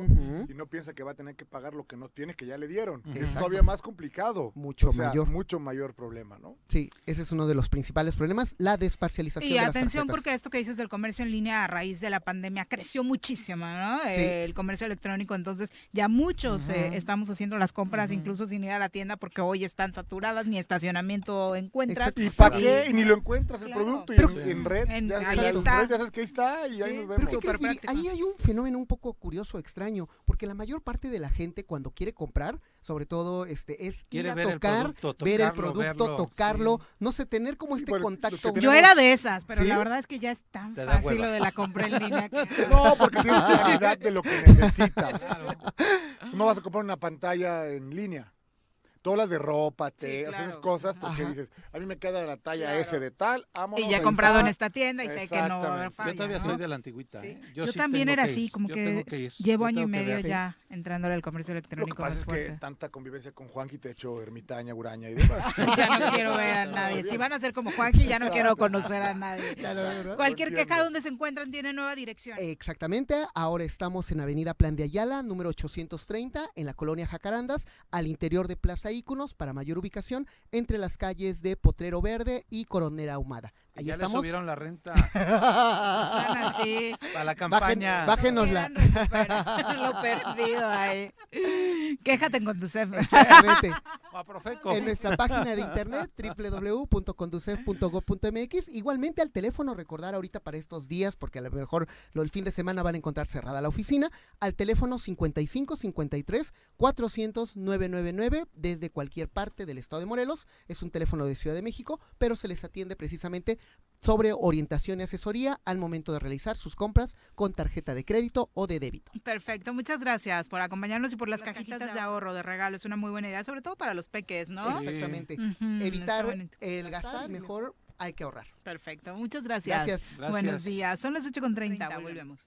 y no piensa que va a tener que pagar lo que no tiene, que ya le dieron. Es Exacto. todavía más complicado. Mucho o sea, mayor. mucho mayor problema, ¿no? Sí, ese es uno de los principales problemas, la desparcialización Y de atención porque esto que dices del comercio en línea a raíz de la pandemia creció muchísimo, ¿no? Sí. Eh, el comercio electrónico, entonces ya muchos eh, estamos haciendo las compras incluso sin ir a la tienda porque hoy están saturadas, ni estacionamiento encuentras. ¿Y para qué? Y ni lo encuentras el Claro. producto. Y Pero- en, en red, En- ya, ahí sabes, en está. red ya sabes que ahí está y ahí nos vemos. Ahí hay un fenómeno un poco curioso, extraño, porque la mayor parte de la gente cuando quiere comprar, sobre todo, este, es ir a ver el tocar, ver el producto, verlo, tocarlo, no sé, tener como este contacto. Yo era de esas, pero ¿Sí? la verdad es que ya es tan fácil lo de la compra en línea. que- [LAUGHS] No, porque tienes [LAUGHS] claridad de lo que necesitas. No vas a comprar una pantalla en línea. Tú hablas de ropa, te haces esas cosas porque Ajá. dices, a mí me queda la talla S de tal, vámonos, Y ya he comprado en esta tienda y sé que no va a falla. Yo todavía ¿no? soy de la antigüita. ¿eh? Yo, sí también era así, como yo que, llevo yo año y medio ya entrándole al comercio Lo que electrónico pasa es que tanta convivencia con Juanqui te ha hecho ermitaña, uraña y demás. [LAUGHS] Ya no quiero ver a nadie. Si van a ser como Juanqui, ya no quiero conocer a nadie. [LAUGHS] Cualquier queja donde se encuentran tiene nueva dirección. Exactamente, ahora estamos en Avenida Plan de Ayala, número 830, en la colonia Jacarandas, al interior de Plaza Para mayor ubicación, entre las calles de Potrero Verde y Coronera Ahumada. Ahí ya le subieron la renta. [LAUGHS] Sean así. Para la campaña. bájenosla. Lo perdido ahí. Quéjate con tu jefe. [LAUGHS] Exactamente. A Profeco. En nuestra página de internet www.conducef.gov.mx. Igualmente al teléfono, recordar ahorita para estos días, porque a lo mejor lo, el fin de semana van a encontrar cerrada la oficina, al teléfono 55 53 400 999 desde cualquier parte del estado de Morelos. Es un teléfono de Ciudad de México, pero se les atiende precisamente sobre orientación y asesoría al momento de realizar sus compras con tarjeta de crédito o de débito. Perfecto, muchas gracias por acompañarnos y por las, cajitas, de ahorro, de regalo. Es una muy buena idea, sobre todo para los peques, ¿no? Exactamente. Ujú, está Evitar el gastar, mejor hay que ahorrar. Perfecto, muchas gracias. Gracias. Buenos Gracias. días. Son las 8.30, volvemos.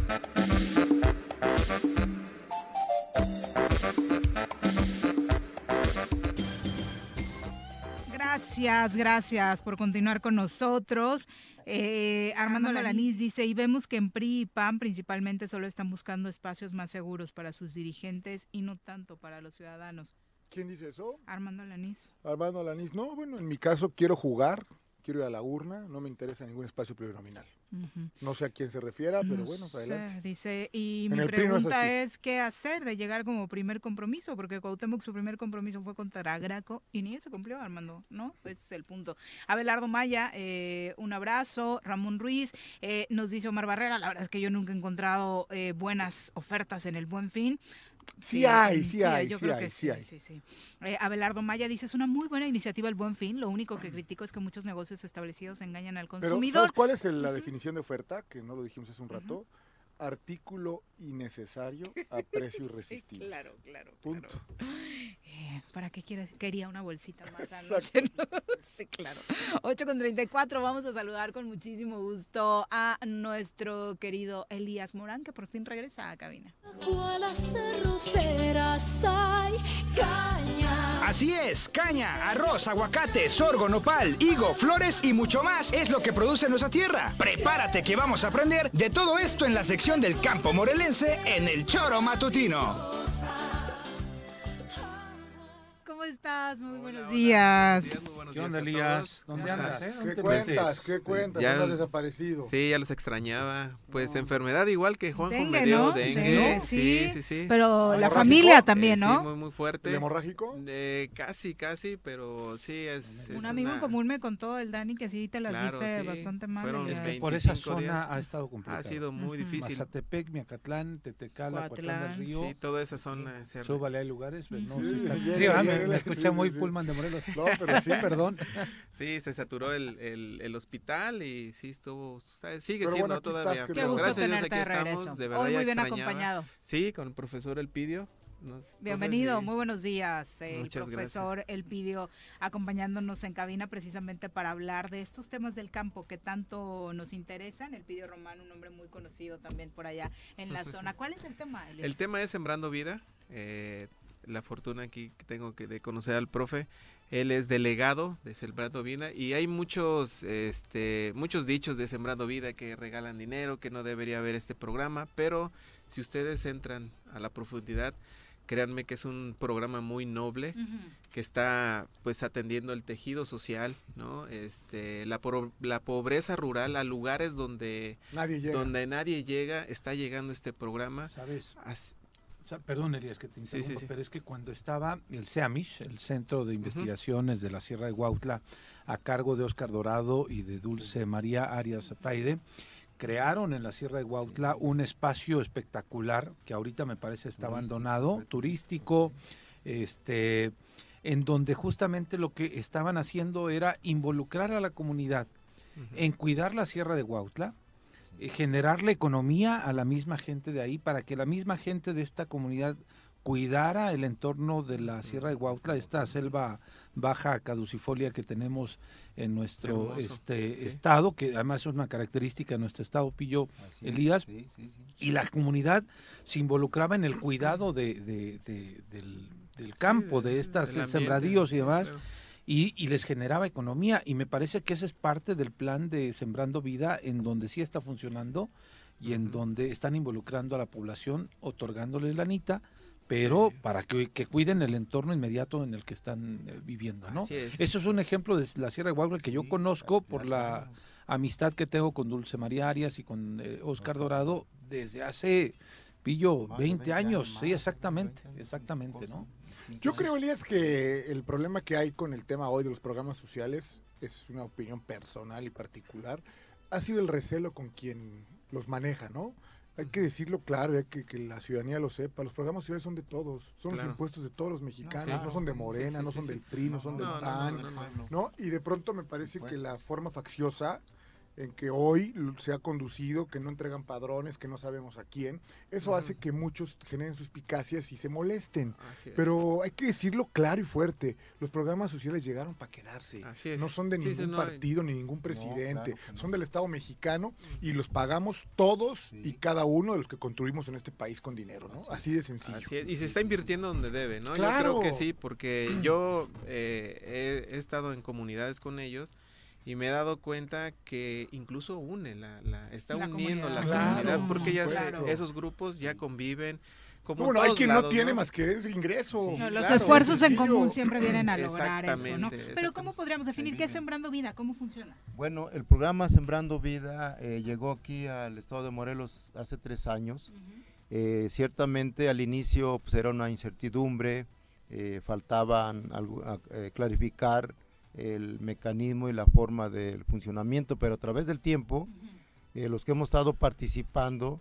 Gracias, gracias por continuar con nosotros. Eh, Armando Lanís dice, y vemos que en PRI y PAN principalmente solo están buscando espacios más seguros para sus dirigentes y no tanto para los ciudadanos. ¿Quién dice eso? Armando Lanís. Armando Lanís. No, bueno, en mi caso quiero jugar, quiero ir a la urna, no me interesa ningún espacio plurinominal. No sé a quién se refiera, pero No bueno, para sé, adelante. dice, y En mi es pregunta es, qué hacer de llegar como primer compromiso, porque Cuauhtémoc su primer compromiso fue contra Graco y ni se cumplió, Armando, ¿no? Ese es el punto. Abelardo Maya, eh, un abrazo. Ramón Ruiz, eh, nos dice Omar Barrera, la verdad es que yo nunca he encontrado eh, buenas ofertas en el Buen Fin. Sí hay, sí hay, yo sí creo hay, que sí sí, hay. sí, sí. Eh, Abelardo Maya dice, es una muy buena iniciativa el Buen Fin, lo único que critico es que muchos negocios establecidos engañan al Pero consumidor. ¿sabes cuál es el- la definición de oferta? Que no lo dijimos hace un rato. Artículo innecesario a [LAUGHS] precio irresistible. claro, claro, Punto. Eh, ¿Para qué quieres? Quería una bolsita más [LAUGHS] anoche. ¿no? [LAUGHS] Sí, claro. 8 con 34, vamos a saludar con muchísimo gusto a nuestro querido Elías Morán, que por fin regresa a cabina. hay caña. Así es, caña, arroz, aguacate, sorgo, nopal, higo, flores y mucho más es lo que produce nuestra tierra. Prepárate que vamos a aprender de todo esto en la sección del campo morelense en el Choro Matutino. ¿Cómo estás? Muy buenos días. ¿Qué onda, Elías? ¿Dónde andas? eh? ¿Dónde ¿Qué cuentas? ¿Qué cuentas? Ya- ¿Andas desaparecido? Sí, ya los extrañaba. Pues enfermedad igual que Juanjo Dengue, me dio ¿no? dengue. Sí, Sí, sí. sí, sí. Pero la familia también, Eh, ¿no? Sí, muy, muy fuerte. ¿El hemorrágico? Eh, casi, casi, pero sí es... es Un amigo en una- común me contó, el Dani, que sí te las Claro, viste sí. bastante mal. Fueron. Es que por esa 25 zona días. ha estado complicado. Ha sido muy Ujú. difícil. Mazatepec, Miacatlán, Tetecala, Coatlán del Río. Sí, toda esa zona. Súbale, hay lugares, pero no, Sí, me, [LAUGHS] escuché sí, muy sí. Pullman de Morelos. No, pero sí. [LAUGHS] Perdón. Sí, se saturó el, el, el hospital y sí estuvo, sigue Pero siendo bueno, estás, todavía. Qué pero gusto gracias a Dios tenerte aquí de estamos, de verdad Hoy muy bien extrañaba. acompañado. Sí, con el profesor Elpidio. Nos- Bienvenido, muy buenos días. El Muchas profesor Elpidio acompañándonos en cabina precisamente para hablar de estos temas del campo que tanto nos interesan. Elpidio Román, un hombre muy conocido también por allá en la [LAUGHS] zona. ¿Cuál es el tema? Elías? El tema es Sembrando Vida. eh, la fortuna aquí que tengo que de conocer al profe. Él es delegado de Sembrando Vida y hay muchos, este, muchos dichos de Sembrando Vida que regalan dinero, que no debería haber este programa, pero si ustedes entran a la profundidad, créanme que es un programa muy noble que está pues atendiendo el tejido social, ¿no? Este, la, pro- la pobreza rural a lugares donde Nadie llega. donde nadie llega, está llegando este programa. ¿Sabes? Perdón, Elías, que te Sí, sí, interrumpa, sí. pero es que cuando estaba el CEAMISH, el Centro de Investigaciones de la Sierra de Huautla, a cargo de Óscar Dorado y de Dulce María Arias Ataide, crearon en la Sierra de Huautla un espacio espectacular que ahorita me parece está abandonado, turístico, este, en donde justamente lo que estaban haciendo era involucrar a la comunidad en cuidar la Sierra de Huautla, eh, generarle economía a la misma gente de ahí para que la misma gente de esta comunidad cuidara el entorno de la Sierra de Huautla, esta selva baja caducifolia que tenemos en nuestro Hermoso, este sí. estado, que además es una característica de nuestro estado, Pillo Elías, y la comunidad se involucraba en el cuidado de, de- de- del, del campo, de, estas sembradíos y demás, claro. Y, y les generaba economía. Y me parece que ese es parte del plan de Sembrando Vida, en donde sí está funcionando y en donde están involucrando a la población, otorgándoles lanita, pero para que, que cuiden el entorno inmediato en el que están eh, viviendo, ¿no? Es. Eso es un ejemplo de la Sierra de Huautla que yo conozco por la amistad que tengo con Dulce María Arias y con eh, Oscar Dorado desde hace, pillo, 20 años, sí, exactamente, exactamente, ¿no? Yo creo, Elías, que el problema que hay con el tema hoy de los programas sociales, es una opinión personal y particular, ha sido el recelo con quien los maneja, ¿no? Hay que decirlo claro, hay que que la ciudadanía lo sepa. Los programas sociales son de todos, son Claro. los impuestos de todos los mexicanos, claro. no son de Morena, sí, no son sí. del PRI, no, son del PAN. ¿no? Y de pronto me parece que la forma facciosa en que hoy se ha conducido, que no entregan padrones, que no sabemos a quién, eso hace que muchos generen suspicacias y se molesten. Así es. Pero hay que decirlo claro y fuerte, los programas sociales llegaron para quedarse. Así es. No son de Sí, ningún no hay- partido ni ningún presidente, claro que no. son del Estado mexicano y los pagamos todos y cada uno de los que construimos en este país con dinero, ¿no? Así de sencillo. Así es, y se está invirtiendo donde debe, ¿no? Claro. Yo creo que sí, porque yo eh, he, he estado en comunidades con ellos y me he dado cuenta que incluso une, la, la- está La uniendo la comunidad. comunidad, Claro, porque ya supuesto. esos grupos ya conviven. Como en bueno, hay quien no lados, tiene más que ese ingreso. No, los claro, esfuerzos en común siempre vienen a lograr eso, ¿no? Pero ¿cómo podríamos definir qué es Sembrando Vida? ¿Cómo funciona? Bueno, el programa Sembrando Vida eh, llegó aquí al estado de Morelos hace tres años. Eh, ciertamente al inicio pues, era una incertidumbre, eh, faltaban algo- a- eh, clarificar el mecanismo y la forma del funcionamiento, pero a través del tiempo, eh, los que hemos estado participando,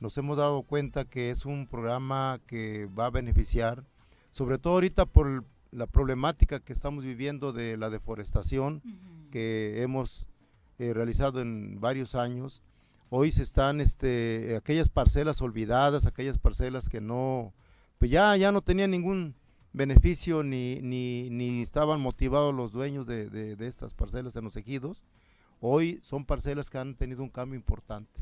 nos hemos dado cuenta que es un programa que va a beneficiar, sobre todo ahorita por la problemática que estamos viviendo de la deforestación que hemos eh, realizado en varios años. Hoy se están este, aquellas parcelas olvidadas, aquellas parcelas que no, pues ya, ya no tenían ningún beneficio ni, ni, ni estaban motivados los dueños de, de- de estas parcelas en los ejidos. Hoy son parcelas que han tenido un cambio importante.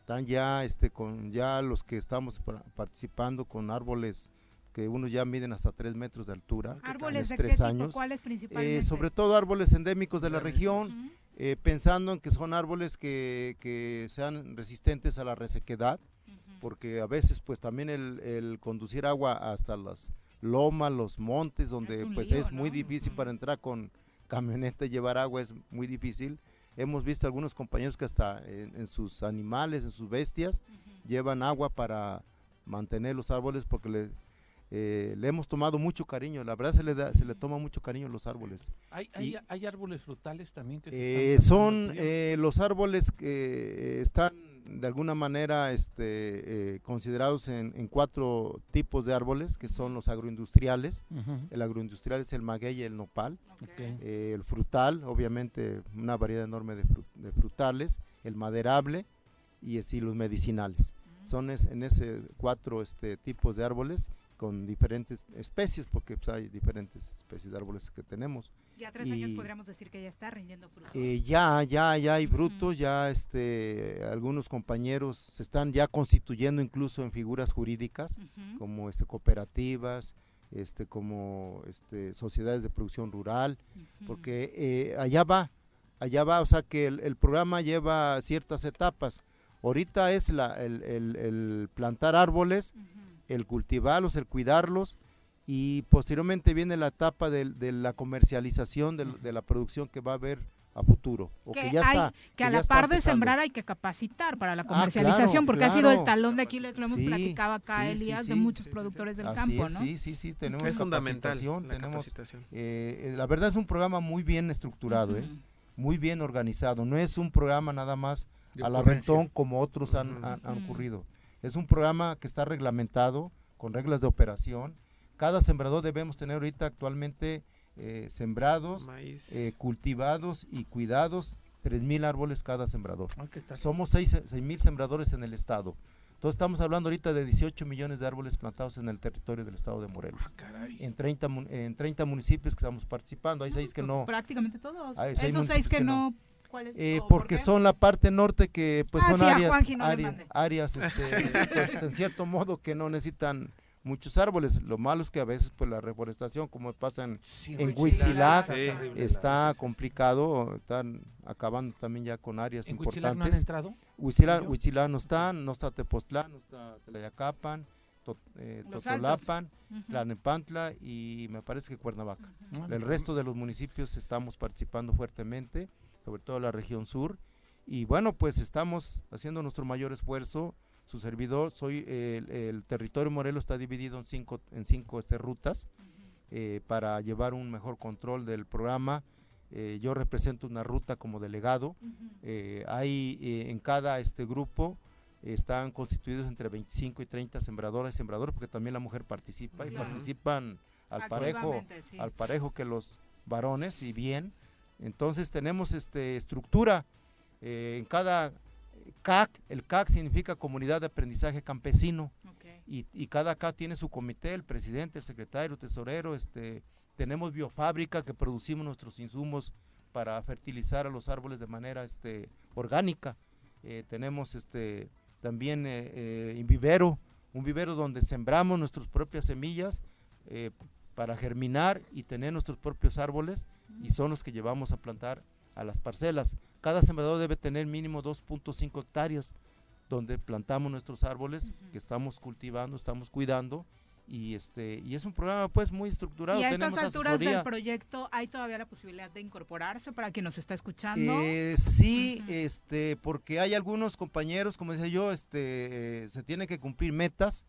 Están ya, este, con ya los que estamos pa- participando con árboles que unos ya miden hasta 3 metros de altura. ¿Árboles de tres qué tipo? años. ¿Cuáles Eh, principalmente? sobre todo árboles endémicos de la región, eh, pensando en que son árboles que, que sean resistentes a la resequedad, porque a veces pues también el, el conducir agua hasta las lomas, los montes, donde un pues lío, es muy difícil para entrar con camioneta y llevar agua, es muy difícil. Hemos visto algunos compañeros que hasta en, en sus animales, en sus bestias, llevan agua para mantener los árboles porque le, eh, le hemos tomado mucho cariño, la verdad se le, da, se le toma mucho cariño a los árboles. ¿Hay, Y- hay, hay árboles frutales también que se eh, están son eh, los árboles que eh, están de alguna manera este, eh, considerados en, en cuatro tipos de árboles, que son los agroindustriales. El agroindustrial es el maguey y el nopal. Eh, el frutal, obviamente, una variedad enorme de, fru- de frutales. El maderable y así los medicinales. Son es- en ese cuatro este, tipos de árboles con diferentes especies, porque pues, hay diferentes especies de árboles que tenemos. Ya tres años podríamos decir que ya está rindiendo frutos. eh, ya, ya, ya hay brutos, ya este, algunos compañeros se están ya constituyendo incluso en figuras jurídicas, como este, cooperativas, este, como este, sociedades de producción rural, porque eh, allá va, allá va, o sea que el, el programa lleva ciertas etapas. Ahorita es la, el, el- el plantar árboles, el cultivarlos, el cuidarlos, y posteriormente viene la etapa del- de, la comercialización del- de, la producción que va a haber a futuro. O que, que, ya hay- está. que a la par de sembrar hay que capacitar para la Ah, comercialización, claro, porque ha sido el talón de Aquiles, lo hemos Sí, platicado acá, sí, sí, Elías, de sí. muchos productores del Así campo, es, ¿no? Sí, sí, sí, tenemos Es fundamental la tenemos, capacitación. eh, la verdad es un programa muy bien estructurado, ¿eh? Muy bien organizado. No es un programa nada más De al aventón como otros han, han- han ocurrido. Es un programa que está reglamentado con reglas de operación. Cada sembrador debemos tener ahorita actualmente eh, sembrados, Maíz. eh, cultivados y cuidados 3.000 árboles cada sembrador. Ah. Somos 6.000 sembradores en el estado. Entonces estamos hablando ahorita de 18 millones de árboles plantados en el territorio del estado de Morelos. En 30, mun- en 30 municipios que estamos participando. Hay seis que no. Prácticamente todos. Hay Esos seis que no. Eh, porque son la parte norte que pues Ah, son sí, a áreas, Juanji no le área- mande. áreas este, [LAUGHS] pues, en cierto modo que no necesitan muchos árboles. Lo malo es que a veces pues la reforestación como pasa en, en Huitzilac Huitzilac, está complicado, están acabando también ya con áreas ¿En Huitzilac no han importantes. entrado? No está, no está Tepoztlán, no está Tlayacapan, To- eh. Tlalnepantla y me parece que Cuernavaca. El resto de los municipios estamos participando fuertemente, sobre todo la región sur. Y bueno, pues estamos haciendo nuestro mayor esfuerzo. Su servidor, soy el, el territorio Morelos está dividido en cinco, en cinco este, rutas eh, para llevar un mejor control del programa. Eh, yo represento una ruta como delegado. Eh, hay eh, en cada este grupo están constituidos entre 25 y 30 sembradoras y sembradores, porque también la mujer participa y participan al parejo, sí. al parejo que los varones y bien. Entonces tenemos este estructura eh, en cada CAC, el CAC significa Comunidad de Aprendizaje Campesino y, y cada CAC tiene su comité, el presidente, el secretario, el tesorero, este, tenemos biofábrica que producimos nuestros insumos para fertilizar a los árboles de manera este, orgánica. Eh, tenemos este, también eh, eh, un vivero, un vivero donde sembramos nuestras propias semillas para germinar y tener nuestros propios árboles y son los que llevamos a plantar a las parcelas. Cada sembrador debe tener mínimo 2.5 hectáreas donde plantamos nuestros árboles que estamos cultivando, estamos cuidando y este y es un programa pues muy estructurado. Y a estas Tenemos alturas asesoría. del proyecto, ¿hay todavía la posibilidad de incorporarse para quien nos está escuchando? Eh, sí, este, porque hay algunos compañeros, como decía yo, este, eh, se tiene que cumplir metas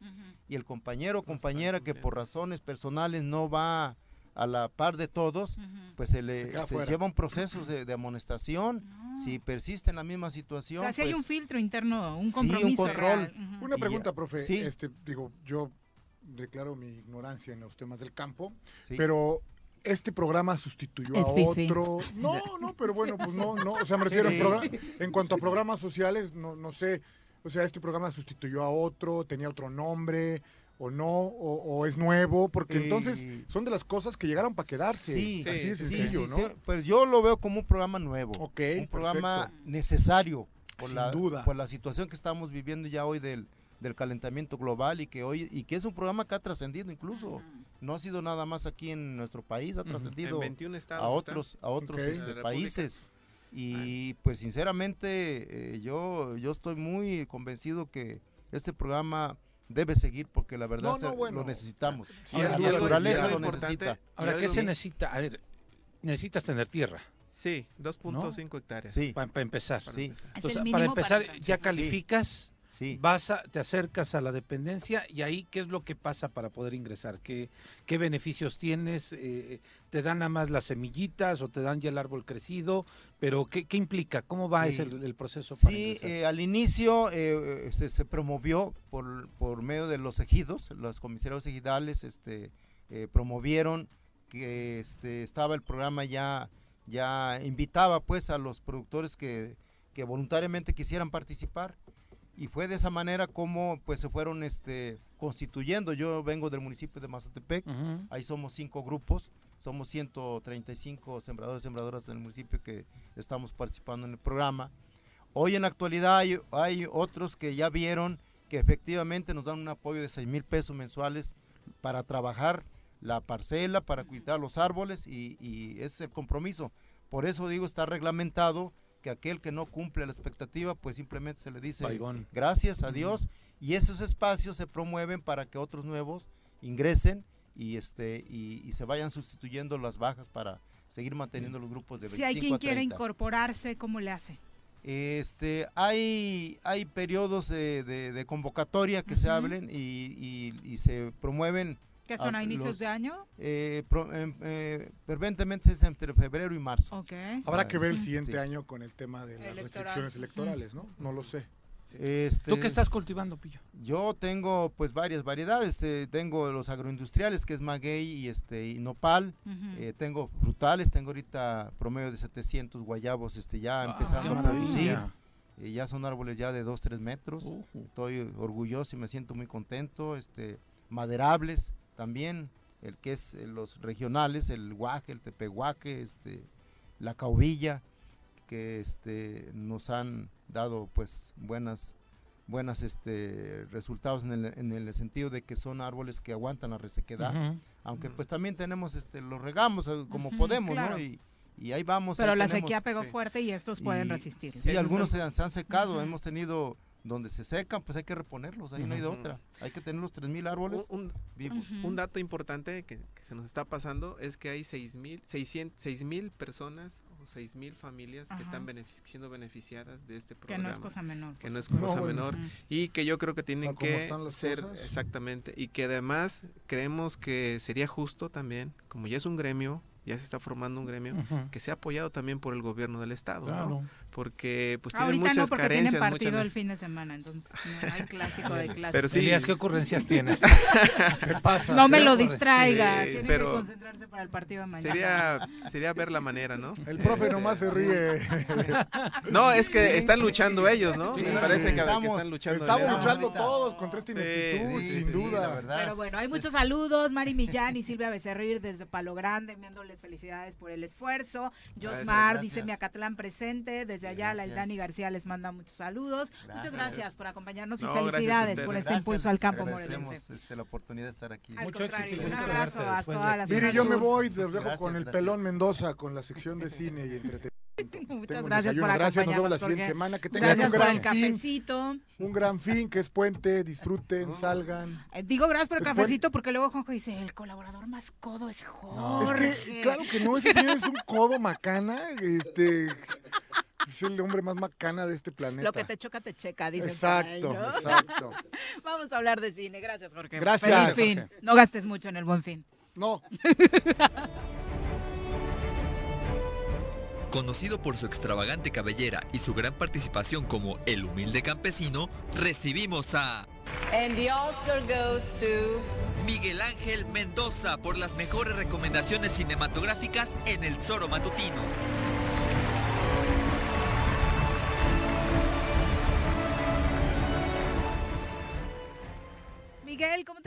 y el compañero o compañera que por razones personales no va a la par de todos, pues se le Se lleva un proceso de, de amonestación. Si persiste en la misma o situación, sea, si hay pues, un filtro interno, un sí, un compromiso control. real. Una pregunta, profe. sí. Este, digo, yo declaro mi ignorancia en los temas del campo, Sí. pero este programa sustituyó Es a fifi. otro. [LAUGHS] No, no, pero bueno, pues no, no. O sea, me refiero en, en cuanto a programas sociales, no, no sé. O sea, este programa sustituyó a otro, tenía otro nombre, o no, o, o es nuevo, porque entonces son de las cosas que llegaron para quedarse. Sí, así de sí, sencillo, sí, ¿no? sí, pues yo lo veo como un programa nuevo, Ok, un programa perfecto. necesario por Sin la, duda. por la situación que estamos viviendo ya hoy del, del calentamiento global y que hoy y que es un programa que ha trascendido incluso no ha sido nada más aquí en nuestro país ha trascendido En 21 estados a está. otros a otros este, países y pues sinceramente eh, yo yo estoy muy convencido que este programa debe seguir porque la verdad No, no, se- bueno. lo necesitamos. Sin la naturaleza lo necesita. Ahora, ¿qué se necesita? A ver, necesitas tener tierra. Sí, 2.5 hectáreas. Sí. Para empezar. Para Sí. empezar. Entonces, para empezar, ya Sí. calificas, Sí. vas a, te acercas a la dependencia y ahí, ¿qué es lo que pasa para poder ingresar? ¿Qué, qué beneficios tienes? Eh, ¿Te dan nada más las semillitas o te dan ya el árbol crecido? Pero, ¿qué, qué implica? ¿Cómo va Sí. ese el, el proceso para Sí, eh, al inicio eh, eh, se, se promovió por, por medio de los ejidos, los comisarios ejidales este, eh, promovieron que este, estaba el programa ya, ya invitaba pues a los productores que, que voluntariamente quisieran participar y fue de esa manera como pues se fueron este, constituyendo. Yo vengo del municipio de Mazatepec, Ujú. ahí somos cinco grupos, somos 135 sembradores y sembradoras en el municipio que estamos participando en el programa. Hoy en la actualidad hay, hay otros que ya vieron que efectivamente nos dan un apoyo de 6 mil pesos mensuales para trabajar la parcela, para cuidar los árboles y, y ese es el compromiso. Por eso digo, está reglamentado que aquel que no cumple la expectativa, pues simplemente se le dice Baigón. gracias a Dios y esos espacios se promueven para que otros nuevos ingresen y este y, y se vayan sustituyendo las bajas para seguir manteniendo los grupos de 25 Si hay quien a quiere 30. incorporarse, ¿cómo le hace? Este, hay, hay periodos de, de- de convocatoria que se hablen y, y- y se promueven. ¿Qué son a inicios los- de año? eh, pro- em- eh, ferventemente es entre febrero y marzo. Ok. Habrá que ver el Sí. siguiente año con el tema de las Electoral. restricciones electorales, ¿no? No lo sé. Este, ¿Tú qué estás cultivando, Pillo? Yo tengo pues varias variedades, eh, tengo los agroindustriales que es maguey y este y nopal, eh, tengo frutales, tengo ahorita promedio de 700 guayabos este ya Ah, empezando a producir. Eh, ya son árboles ya de 2, 3 metros. Estoy orgulloso y me siento muy contento. Este, maderables también, el que es eh, los regionales, el guaje, el tepehuaque, este, la caubilla, que este, nos han dado pues buenas buenas este resultados en el, en el sentido de que son árboles que aguantan la resequedad aunque pues también tenemos este los regamos eh, como podemos claro. no y, y ahí vamos Pero ahí la tenemos- sequía pegó sí. fuerte y estos pueden y resistir. Sí, Eso algunos se han, se han secado, hemos tenido donde se secan, pues hay que reponerlos, ahí no hay de otra. Hay que tener los 3000 árboles Un, un- vivos. Un dato importante que, que se nos está pasando es que hay 6.000 600 6.000 personas o 6.000 familias que están benefic- siendo beneficiadas de este Que programa. no es cosa menor. que no es No, cosa bueno. menor y que yo creo que tienen A cómo que ser cosas. exactamente y que además creemos que sería justo también como ya es un gremio ya se está formando un gremio que sea apoyado también por el gobierno del estado ¿no? Porque pues tienen Ahorita muchas no, porque tienen carencias partido muchas el fin de semana, entonces no hay clásico de clásico. Pero sí. Elías, ¿qué ocurrencias tienes? [LAUGHS] ¿Qué pasa? No me lo Sí, distraiga, sí, tiene pero- que concentrarse para el partido de mañana. sería sería ver la manera no El profe Este, nomás se ríe. no es que Sí, están sí, luchando ellos no sí, me parece que- que, estamos- están luchando Estamos ellos. luchando todos contra esta ineptitud, Sí, sin sí, duda. la verdad. Pero bueno, hay muchos saludos. Mari Millán y Silvia Becerril desde Palo Grande, enviándoles felicidades por el esfuerzo. Josmar dice Miacatlán presente. Desde allá, la. Dani García les manda muchos saludos. Muchas Gracias. por acompañarnos y No, felicidades por este Gracias, impulso al campo morelense. este, la oportunidad de estar aquí. Al Mucho éxito un abrazo a después toda de- la Mire, yo me voy, te dejo Gracias, con el gracias. pelón Mendoza, con la sección de cine y entretenimiento. [LAUGHS] Muchas Tengo el gracias desayuno. por Gracias, nos vemos la siguiente Jorge. semana. Que tengan Gracias un por el gran fin. cafecito. Un gran fin, que es puente, disfruten, salgan. Eh, Digo gracias por el Es cafecito porque luego Juanjo dice, el colaborador más codo es Es Jorge. que, claro que no, ese señor es un [LAUGHS] codo macana, este, es el hombre más macana de este planeta. Lo que te choca te checa, dice. Exacto, ¿no? exacto. [LAUGHS] Vamos a hablar de cine. Gracias, Jorge. Gracias, Feliz fin. Jorge. No gastes mucho en el buen fin. No, Conocido por su extravagante cabellera y su gran participación como el humilde campesino, recibimos a And the Oscar goes to... Miguel Ángel Mendoza por las mejores recomendaciones cinematográficas en el Zoro Matutino.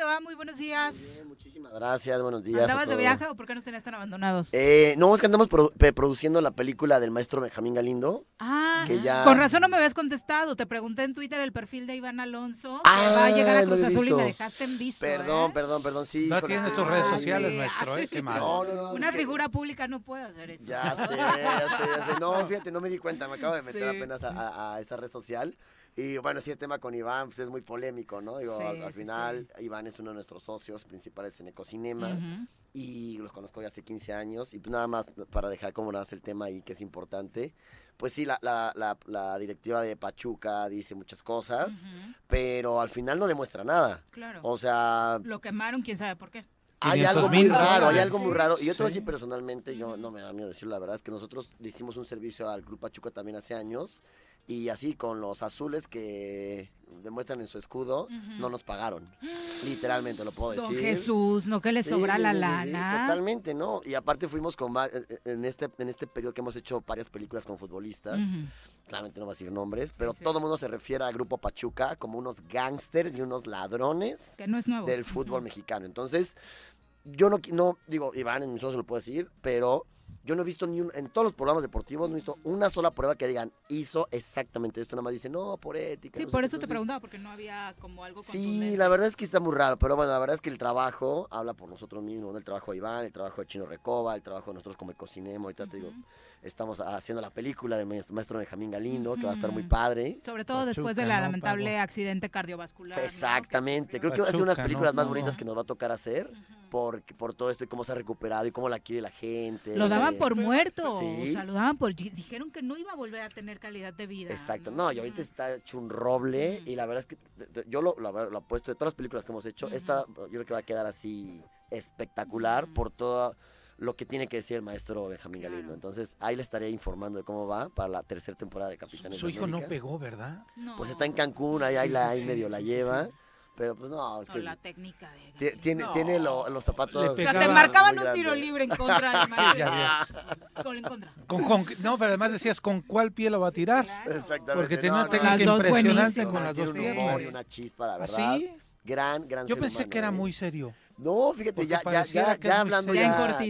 Te va? Muy buenos días. Bien, muchísimas gracias, buenos días. a ¿Andabas de viaje o por qué nos tenías tan abandonados? Eh, no, es que andamos produ- produciendo la película del maestro Benjamín Galindo. ah, que ya- con razón no me habías contestado. Te pregunté en Twitter el perfil de Iván Alonso, que Ah, va a llegar a Cruz Azul y me dejaste en visto. Perdón, ¿eh? perdón, perdón, sí. No tienes tus redes sociales, sí. maestro, ¿eh? Qué mal. No, no, no. Una es que- figura pública no puede hacer eso. Ya sé, ya sé, ya sé. No, fíjate, no me di cuenta, me acabo de meter Sí. apenas a, a- a esa red social. Y bueno, sí, el tema con Iván pues, es muy polémico, ¿no? Digo, Sí, al, al sí, final, Iván es uno de nuestros socios principales en Ecocinema. Ujú. Y los conozco ya hace 15 años. Y pues nada más para dejar como nada más el tema ahí que es importante. Pues sí, la, la, la, la directiva de Pachuca dice muchas cosas, pero al final no demuestra nada. Claro. O sea, Lo quemaron, quién sabe por qué. hay algo muy 500,000 raro, hay algo muy raro. Y yo te voy a decir personalmente, yo no me da miedo decirlo, la verdad es que nosotros le hicimos un servicio al Club Pachuca también hace años. Y así con los azules que demuestran en su escudo, no nos pagaron. Literalmente, lo puedo Don decir. Jesús, no que le Sí, sobra sí, la sí, lana. totalmente, ¿no? Y aparte fuimos con va- en- en este en este periodo que hemos hecho varias películas con futbolistas. Claramente no voy a decir nombres, pero todo el mundo se refiere al grupo Pachuca como unos gángsters y unos ladrones Que no es nuevo. del fútbol mexicano. Entonces, yo no, no digo, Iván en ojos se lo puedo decir, pero yo no he visto ni un, en todos los programas deportivos, no he visto una sola prueba que digan, hizo exactamente esto, nada más dice, no, por ética. Sí, no por qué". eso te preguntaba, porque no había como algo Sí, la verdad es que está muy raro, pero bueno, la verdad es que el trabajo habla por nosotros mismos, ¿no? El trabajo de Iván, el trabajo de Chino Recoba, el trabajo de nosotros como Ecocinema, ahorita te digo, estamos haciendo la película del maestro Benjamín Galindo, que va a estar muy padre. Sobre todo después de la lamentable accidente cardiovascular. ¿no? Exactamente, creo que va a ser una de las Pachuca, películas ¿no? más bonitas que nos va a tocar hacer, por, por todo esto y cómo se ha recuperado y cómo la quiere la gente. Lo daban Eh, por muerto, Sí. o sea, lo daban por... Dijeron que no iba a volver a tener calidad de vida. Exacto, no, y ahorita está hecho un roble y la verdad es que yo lo, lo, lo apuesto de todas las películas que hemos hecho, esta yo creo que va a quedar así espectacular por todo lo que tiene que decir el maestro Benjamín Galindo. Entonces ahí le estaré informando de cómo va para la tercera temporada de Capitanes Su de hijo no pegó, ¿verdad? Pues está en Cancún, ahí, ahí, la, ahí Sí, medio sí, la lleva. sí. Pero pues no, es la técnica de... ti- tiene, No. tiene lo- los zapatos. O sea, te marcaban un tiro libre en contra [LAUGHS] Sí, maestro. ya, Con en contra. Con- con- no, pero además decías, ¿con cuál pie lo va a tirar? Exactamente. Porque tiene no, una no, técnica las dos impresionante con las dos un piernas. humor y una chispa, la ¿Ah, verdad. sí? Gran, gran Yo ser pensé humano, que era ¿eh? muy serio. No, fíjate, ya, ya, ya, ya hablando ya, Ya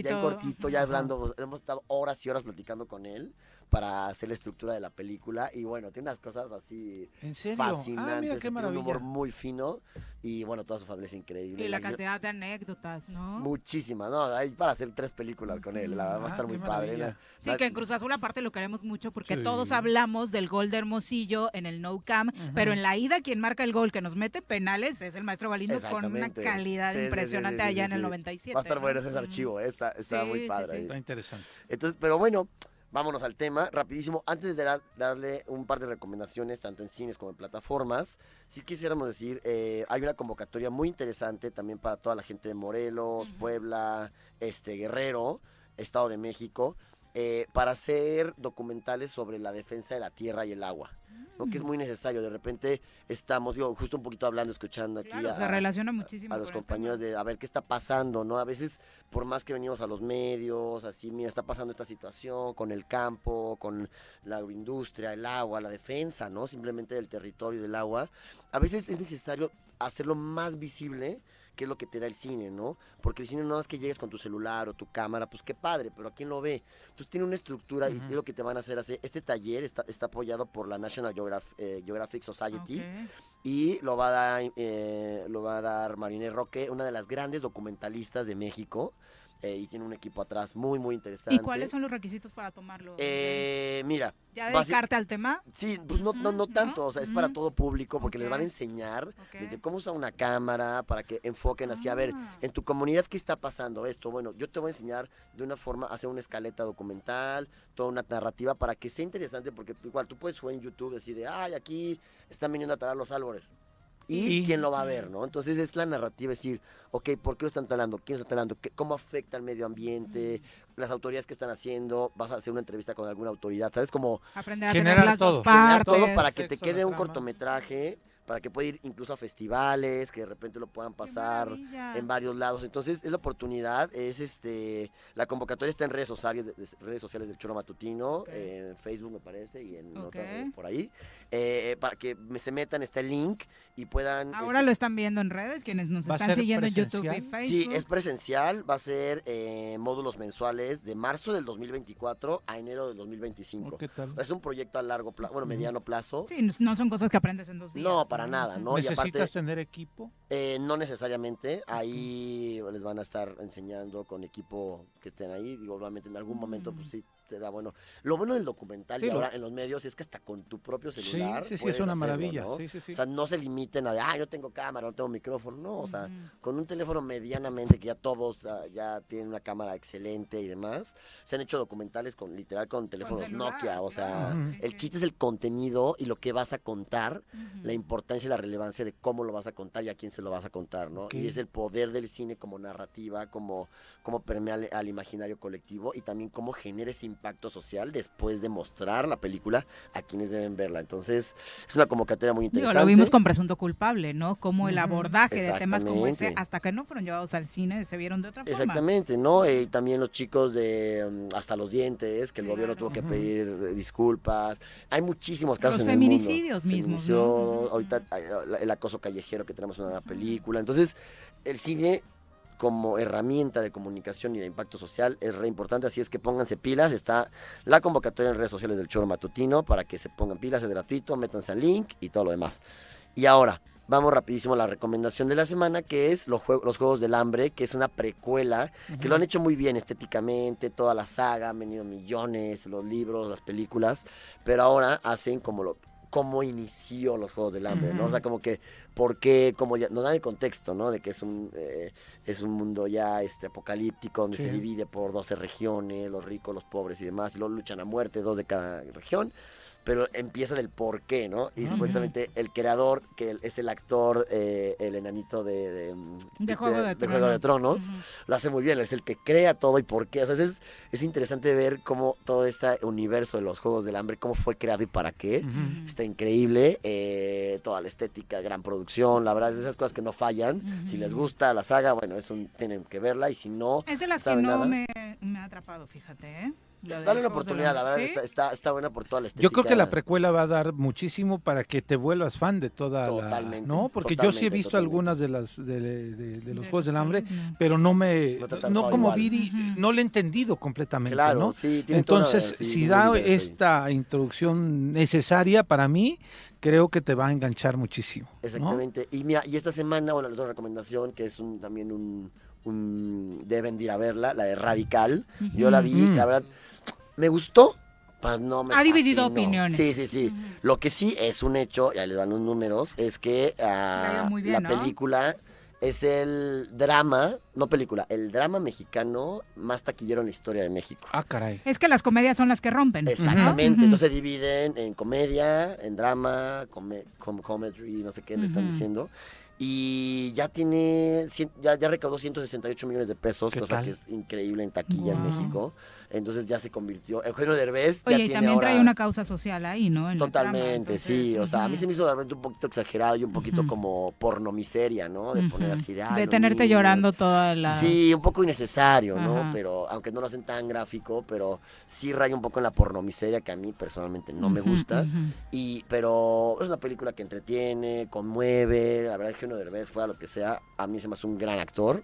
en cortito. ya hablando, hemos estado horas y horas platicando con él para hacer la estructura de la película y bueno, tiene unas cosas así ¿En serio? Ah, mira, fascinantes, qué tiene un humor muy fino y bueno, toda su familia es increíble. Y la La- cantidad de anécdotas, ¿no? Muchísimas, ¿no? Hay para hacer tres películas con él, la verdad va a Ah, estar muy padre. maravilla. Sí, la- que en Cruz Azul aparte lo queremos mucho porque Sí. todos hablamos del gol de Hermosillo en el No Cam, pero en la ida quien marca el gol que nos mete penales es el maestro Galindo con una calidad Sí, sí, sí, impresionante sí, sí, allá sí, en el sí. 97. Va a estar ¿no? bueno ese archivo, eh, está, está Sí, muy padre. Está interesante. Entonces, pero bueno, vámonos al tema. Rapidísimo, antes de dar- darle un par de recomendaciones, tanto en cines como en plataformas, sí quisiéramos decir, eh, hay una convocatoria muy interesante también para toda la gente de Morelos, Puebla, este Guerrero, Estado de México, eh, para hacer documentales sobre la defensa de la tierra y el agua. ¿No? Que es muy necesario. De repente estamos, digo, justo un poquito hablando, escuchando aquí Claro, a, se relaciona muchísimo a los compañeros de a ver qué está pasando, ¿no? A veces, por más que venimos a los medios, así, mira, está pasando esta situación con el campo, con la agroindustria, el agua, la defensa, ¿no? Simplemente del territorio y del agua. A veces es necesario hacerlo más visible que es lo que te da el cine, ¿no? Porque el cine no es que llegues con tu celular o tu cámara, pues qué padre, pero ¿a quién lo ve? Entonces tiene una estructura y es lo que te van a hacer hacer. Este taller está, está apoyado por la National Geograph- eh, Geographic Society y lo va a dar, eh, lo va a dar Mariné Roque, una de las grandes documentalistas de México. Eh, y tiene un equipo atrás muy, muy interesante. ¿Y cuáles son los requisitos para tomarlo? Eh, mira. ¿Ya dedicarte al tema? Sí, pues no, no, no tanto, o sea, es para todo público porque les van a enseñar desde cómo usar una cámara para que enfoquen así, a ver, Ah. en tu comunidad qué está pasando esto. Bueno, yo te voy a enseñar de una forma hacer una escaleta documental, toda una narrativa para que sea interesante porque igual tú puedes subir en YouTube decir de, ay, aquí están viniendo a talar los árboles. Y, Y- quién lo va a ver, ¿no? Entonces es la narrativa, es decir, ok, ¿por qué lo están talando? ¿Quién lo está talando? ¿Qué- ¿Cómo afecta al medio ambiente? Las autoridades que están haciendo, vas a hacer una entrevista con alguna autoridad, ¿sabes? Como Aprender a Generar tener las todo. dos generar partes. todo para que te quede un cortometraje, para que pueda ir incluso a festivales, que de repente lo puedan pasar en varios lados. Entonces, es la oportunidad, es este, la convocatoria está en redes sociales, de- de- redes sociales del Choro Matutino, eh, en Facebook me parece, y en otras redes por ahí, eh, para que me- se metan, está el link y puedan... Ahora este, lo están viendo en redes, quienes nos ¿Va a están siguiendo en YouTube y? Facebook. Sí, es presencial, va a ser eh, módulos mensuales de marzo del 2024 a enero del 2025. ¿Qué tal? Es un proyecto a largo plazo, bueno, mediano plazo. Sí, no- no son cosas que aprendes en dos días. No, para nada, ¿no? Y ¿Necesitas aparte, tener equipo? eh, no necesariamente, ahí les van a estar enseñando con equipo que estén ahí, digo, obviamente en algún momento pues sí será bueno. Lo bueno del documental Sí, y lo- ahora en los medios es que hasta con tu propio Sí, celular sí, sí, es puedes una hacerlo, maravilla, ¿no? sí, sí, sí. O sea, no se limiten a de, ah, yo tengo cámara, no tengo micrófono, no, o sea, con un teléfono medianamente que ya todos ah, ya tienen una cámara excelente y demás, se han hecho documentales con literal con teléfonos Nokia, o sea, el chiste es el contenido y lo que vas a contar, la importancia y la relevancia de cómo lo vas a contar y a quién se lo vas a contar, ¿no? Ok. Y es el poder del cine como narrativa, como, como permea al, al imaginario colectivo y también cómo genera ese impacto social después de mostrar la película a quienes deben verla. Entonces, es una convocatoria muy Digo, interesante. lo vimos con Presunto Culpable, ¿no? Como el abordaje de temas como ese, hasta que no fueron llevados al cine, se vieron de otra forma. Exactamente, ¿no? Eh, Y también los chicos de mm, Hasta los Dientes, que el gobierno tuvo que pedir eh, disculpas. Hay muchísimos casos Los en el mundo. feminicidios mismos, ¿no? Feminicidios, Ahorita el acoso callejero que tenemos una película. Entonces, el cine como herramienta de comunicación y de impacto social es re importante, así es que pónganse pilas, está la convocatoria en redes sociales del Choro Matutino para que se pongan pilas, es gratuito, métanse al link y todo lo demás. Y ahora, vamos rapidísimo a la recomendación de la semana, que es los, juegos, los Juegos del Hambre, que es una precuela, que lo han hecho muy bien estéticamente, toda la saga, han venido millones, los libros, las películas, pero ahora hacen como lo cómo inició los Juegos del Hambre, ¿no? O sea, como que, ¿por qué? Como ya, nos dan el contexto, ¿no? De que es un, eh, es un mundo ya este, apocalíptico, donde Sí. se divide por 12 regiones, los ricos, los pobres y demás, y luego luchan a muerte, dos de cada región, pero empieza del por qué, ¿no? Y Ujú. supuestamente el creador, que es el actor, eh, el enanito de, de, De Juego de Juego de Tronos, lo hace muy bien, es el que crea todo y por qué. O sea, es, es interesante ver cómo todo este universo de los Juegos del Hambre, cómo fue creado y para qué. Está increíble, eh, toda la estética, gran producción, la verdad es de esas cosas que no fallan. Si les gusta la saga, bueno, es un, tienen que verla y si no, Es de las que saben no nada, me, me ha atrapado, fíjate, ¿eh? De dale una oportunidad, la verdad ¿Sí? está, está, está buena por toda la estética. Yo creo que la precuela va a dar muchísimo para que te vuelvas fan de toda Totalmente, la... ¿No? Porque yo sí he visto totalmente. algunas de las de, de- de los Juegos del Hambre, pero no me... No No, como igual. vi, no le he entendido completamente, Claro, ¿no? sí, tiene toda Entonces, sí, si da esta introducción necesaria para mí, creo que te va a enganchar muchísimo. ¿no? Exactamente. Y mira, y esta semana, bueno, la otra recomendación, que es un, también un, un- deben de ir a verla, la de Radical. Yo la vi, la verdad, me gustó, pues no me Ha dividido opiniones. Sí, sí, sí. Lo que sí es un hecho, ya les dan los números, es que ah, muy bien, la ¿no? película es el drama, no película, el drama mexicano más taquillero en la historia de México. Ah, caray. Es que las comedias son las que rompen. ¿no? Exactamente, Ujú. entonces se dividen en comedia, en drama, come, com- comedy, no sé qué le están diciendo. Y ya tiene, ya, ya recaudó 168 millones de pesos, ¿Qué cosa tal? que es increíble en taquilla en. México. Entonces ya se convirtió, Eugenio Derbez ya Oye, y tiene también ahora... trae una causa social ahí, ¿no? En la trama, Totalmente, sí. O sea, a mí se me hizo de repente un poquito exagerado y un poquito como pornomiseria, ¿no? De poner así de... "Ay, De tenerte niños". llorando toda la... Sí, un poco innecesario, ¿no? Pero, aunque no lo hacen tan gráfico, pero sí raya un poco en la pornomiseria que a mí personalmente no me gusta. Y, pero es una película que entretiene, conmueve, la verdad uno Derbez fue a lo que sea, a mí se me hace un gran actor.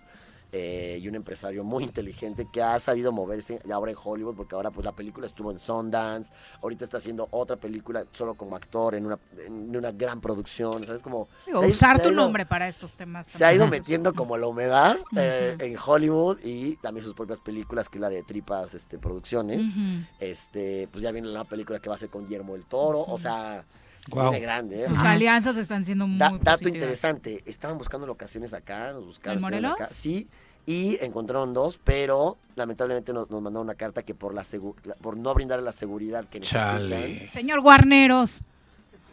Eh, y un empresario muy inteligente que ha sabido moverse ahora en Hollywood, porque ahora pues la película estuvo en Sundance, ahorita está haciendo otra película solo como actor en una, en una gran producción, ¿sabes? Como Digo, se usar se tu ido- nombre para estos temas. se ha ido metiendo como la humedad eh, en Hollywood y también sus propias películas, que es la de Tripas este, Producciones. Este Pues ya viene la película que va a ser con Guillermo del Toro, o sea, Grande. ¿eh? Sus alianzas están siendo muy Da- dato positivas. interesante, estaban buscando locaciones acá, nos buscaron. ¿En Morelos? acá, sí, y encontraron dos, pero lamentablemente nos, nos mandaron una carta que por la por no brindar la seguridad que necesitan, Chale. Señor Guarneros.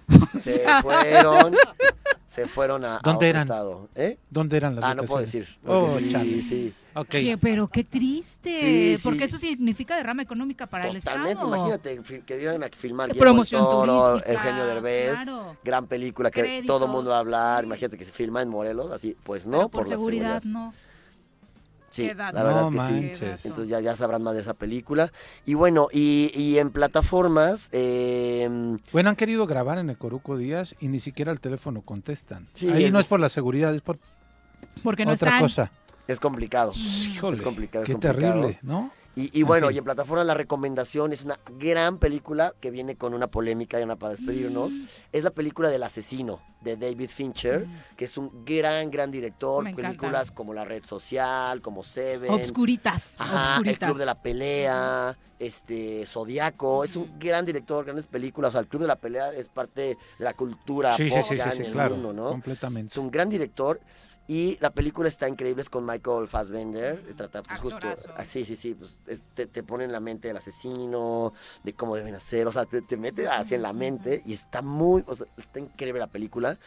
[LAUGHS] se fueron, [LAUGHS] se fueron a, a ¿Dónde otro eran? estado. ¿eh? ¿Dónde eran las Ah, no puedo decir. Oh, sí, chale. sí. Ok. Oye, pero qué triste. Sí, Porque eso significa derrama económica para el Totalmente, Estado. imagínate fi- que vieran a filmar De Guillermo del promoción Toro, turística, Eugenio Derbez, claro. gran película que Créditos, todo el mundo va a hablar, imagínate que se filma en Morelos, así, pues no, Pero por, la seguridad, no. Sí, la verdad No que sí. manches. Entonces ya, ya sabrán más de esa película. Y bueno, y, y en plataformas, eh, Bueno, han querido grabar en el Coruco Díaz y ni siquiera el teléfono contestan. Sí, Ahí es- no es por la seguridad, es por Porque no otra están. cosa. Es complicado. Híjole, es complicado, es qué complicado. terrible, ¿no? Y, y bueno, y en plataforma la recomendación es una gran película que viene con una polémica, ya para despedirnos. Mm. Es la película del asesino de David Fincher, que es un gran, gran director. Me encanta. Películas como La Red Social, como Seven. Obscuritas, Ajá, obscuritas. El Club de la Pelea, este, Zodiaco. Es un gran director, grandes películas. O sea, el Club de la Pelea es parte de la cultura Sí, pop sí, sí, en el claro, mundo, ¿no? completamente. Es un gran director. Y la película está increíble, es con Michael Fassbender. Trata, pues, justo, ah, sí, sí, sí. pues, es- te, te pone en la mente el asesino, de cómo deben hacer. O sea, te, te mete así en la mente y está muy. O sea, está increíble la película.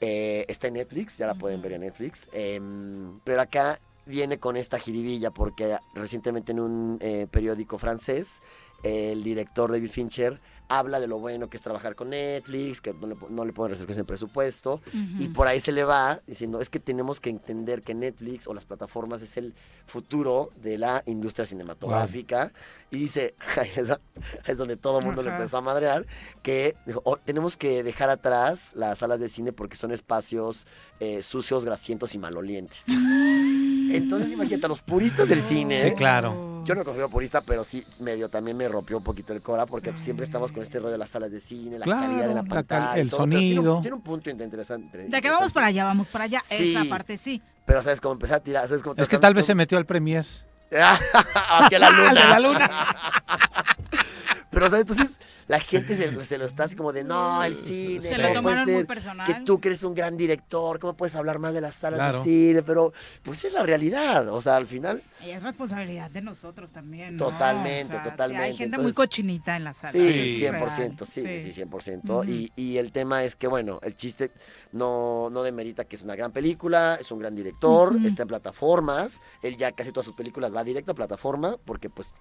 Eh, está en Netflix, ya la pueden ver en Netflix. Em, pero acá viene con esta jiribilla porque recientemente en un eh, periódico francés el director David Fincher habla de lo bueno que es trabajar con Netflix, que no le, no le ponen restricciones presupuesto, y por ahí se le va diciendo, es que tenemos que entender que Netflix o las plataformas es el futuro de la industria cinematográfica, y dice, [LAUGHS] es, donde todo el mundo le empezó a madrear, que "Oh, tenemos que dejar atrás las salas de cine porque son espacios eh, sucios, grasientos y malolientes. Entonces, imagínate, a los puristas del cine. Sí, claro. Yo no me considero purista, pero sí medio también me rompió un poquito el cora porque pues, siempre estamos con este rollo de las salas de cine, la Claro, calidad de la la cal- pantalla. y el todo, pero tiene un- sonido. Tiene un, punto interesante. De que vamos para allá, vamos para allá. Sí. Esa parte sí. Pero sabes cómo empezar a tirar, sabes cómo Es que tal vez se metió al Premier. [LAUGHS] [LAUGHS] Hacia la luna. La luna. [LAUGHS] Pero, ¿sabes? Entonces, la gente se, se lo está así como de, no, el cine, Se ¿cómo lo puede tomaron muy ser personal. que tú que eres un gran director, ¿cómo puedes hablar más de las salas Claro. de cine? Pero, pues es la realidad, o sea, al final, Y es responsabilidad de nosotros también. ¿no? Totalmente, O sea, sí, totalmente. hay gente muy cochinita en la sala. Sí, sí, es 100%, sí, real. sí, 100%. Ujú. y, y el tema es que, bueno, el chiste no, no demerita que es una gran película, es un gran director, está en plataformas, él ya casi todas sus películas va directo a plataforma porque pues...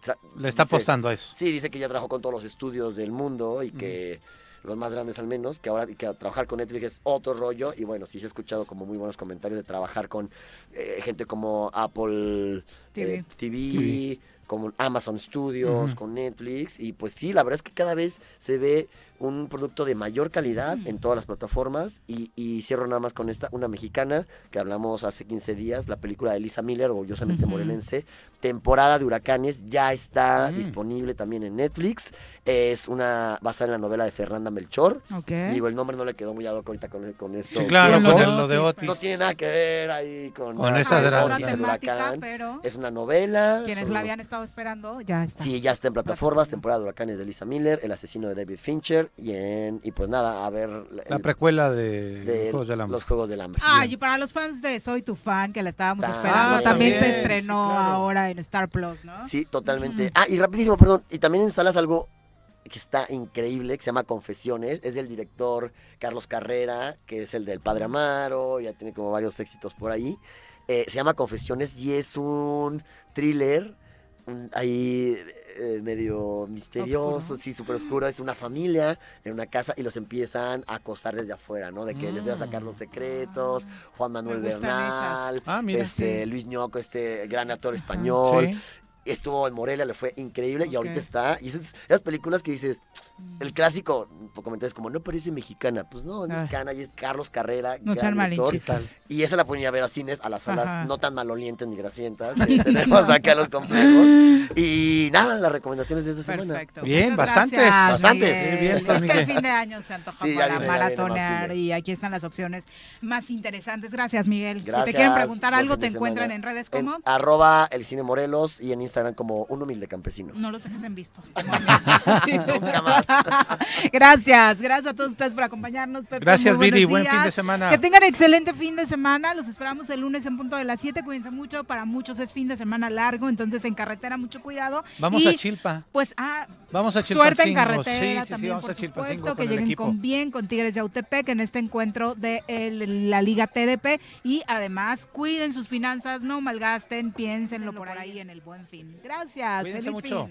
o sea, Le está dice- apostando a eso. Sí, dice que ya trabajó con todos los estudios del mundo y que... Los más grandes al menos, que ahora que trabajar con Netflix es otro rollo. Y bueno, sí se ha escuchado como muy buenos comentarios de trabajar con eh, gente como Apple TV. eh, TV, TV. como Amazon Studios, con Netflix. Y pues sí, la verdad es que cada vez se ve un producto de mayor calidad en todas las plataformas. Y, y cierro nada más con esta, una mexicana que hablamos hace 15 días, la película de Elisa Miller, orgullosamente morelense. Temporada de huracanes ya está Mm. disponible también en Netflix. Es una basada en la novela de Fernanda Melchor. Digo, el nombre no le quedó muy ad hoc ahorita con, con esto. Sí, claro, Tiempo. con lo de Otis. No tiene nada que ver ahí con, Con esa Otis, el huracán. pero- Es una novela. Quienes la habían estado esperando, ya está. Sí, ya está en plataformas, temporada de huracanes de Lisa Miller, El asesino de David Fincher y en y pues nada, a ver La el- precuela de, de Los Juegos del Hambre. Los Juegos del Hambre. Ah, y para los fans de Soy tu fan, que la estábamos También. esperando, también se estrenó ahora en Star Plus, ¿no? Sí, totalmente. Ah, y rapidísimo, perdón, y también en salas algo que está increíble, que se llama Confesiones, es del director Carlos Carrera, que es el del Padre Amaro, ya tiene como varios éxitos por ahí. Eh, se llama Confesiones y es un thriller un- ahí eh, medio misterioso, sí, súper oscuro. Es una familia en una casa y los empiezan a acosar desde afuera, ¿no? De que les voy a sacar los secretos. Juan Manuel Bernal. Ah, mira, este, sí. Luis Ñoco, este gran actor español. Sí. Estuvo en Morelia, le fue increíble y ahorita está. Y esas, esas películas que dices, el clásico, por comentarios como, no parece mexicana. Pues no, es Ah. mexicana y es Carlos Carrera. No gran sean director. Y esa la ponía a ver a cines, a las salas Ajá. no tan malolientes ni grasientas. [LAUGHS] que tenemos acá los complejos. [LAUGHS] Y nada, las recomendaciones de esta semana. Perfecto. Bien, Muchas bastantes. gracias, Bastantes. Sí, bien, es que el fin de año se antoja Sí, para maratonear y aquí están las opciones más interesantes. Gracias, Miguel. Gracias. Si te quieren preguntar algo, te encuentran en redes En como. arroba el cine Morelos y en Instagram como un humilde campesino. No los dejes en visto. [LAUGHS] Nunca más. [LAUGHS] Gracias, gracias a todos ustedes por acompañarnos. Pepe, Gracias, Viri, buen fin de semana. Que tengan excelente fin de semana. Los esperamos el lunes en punto de las 7. Cuídense mucho. Para muchos es fin de semana largo, entonces en carretera mucho cuidado. Vamos Y, a Chilpa. Pues, ah, Vamos a Suerte en carretera Sí, sí, sí, también, vamos por a Chilpancingo supuesto, que lleguen equipo. con bien con Tigres de Autepec en este encuentro de el- la Liga TDP y además cuiden sus finanzas, no malgasten, piénsenlo por ahí en el buen fin. Gracias. Cuídense mucho.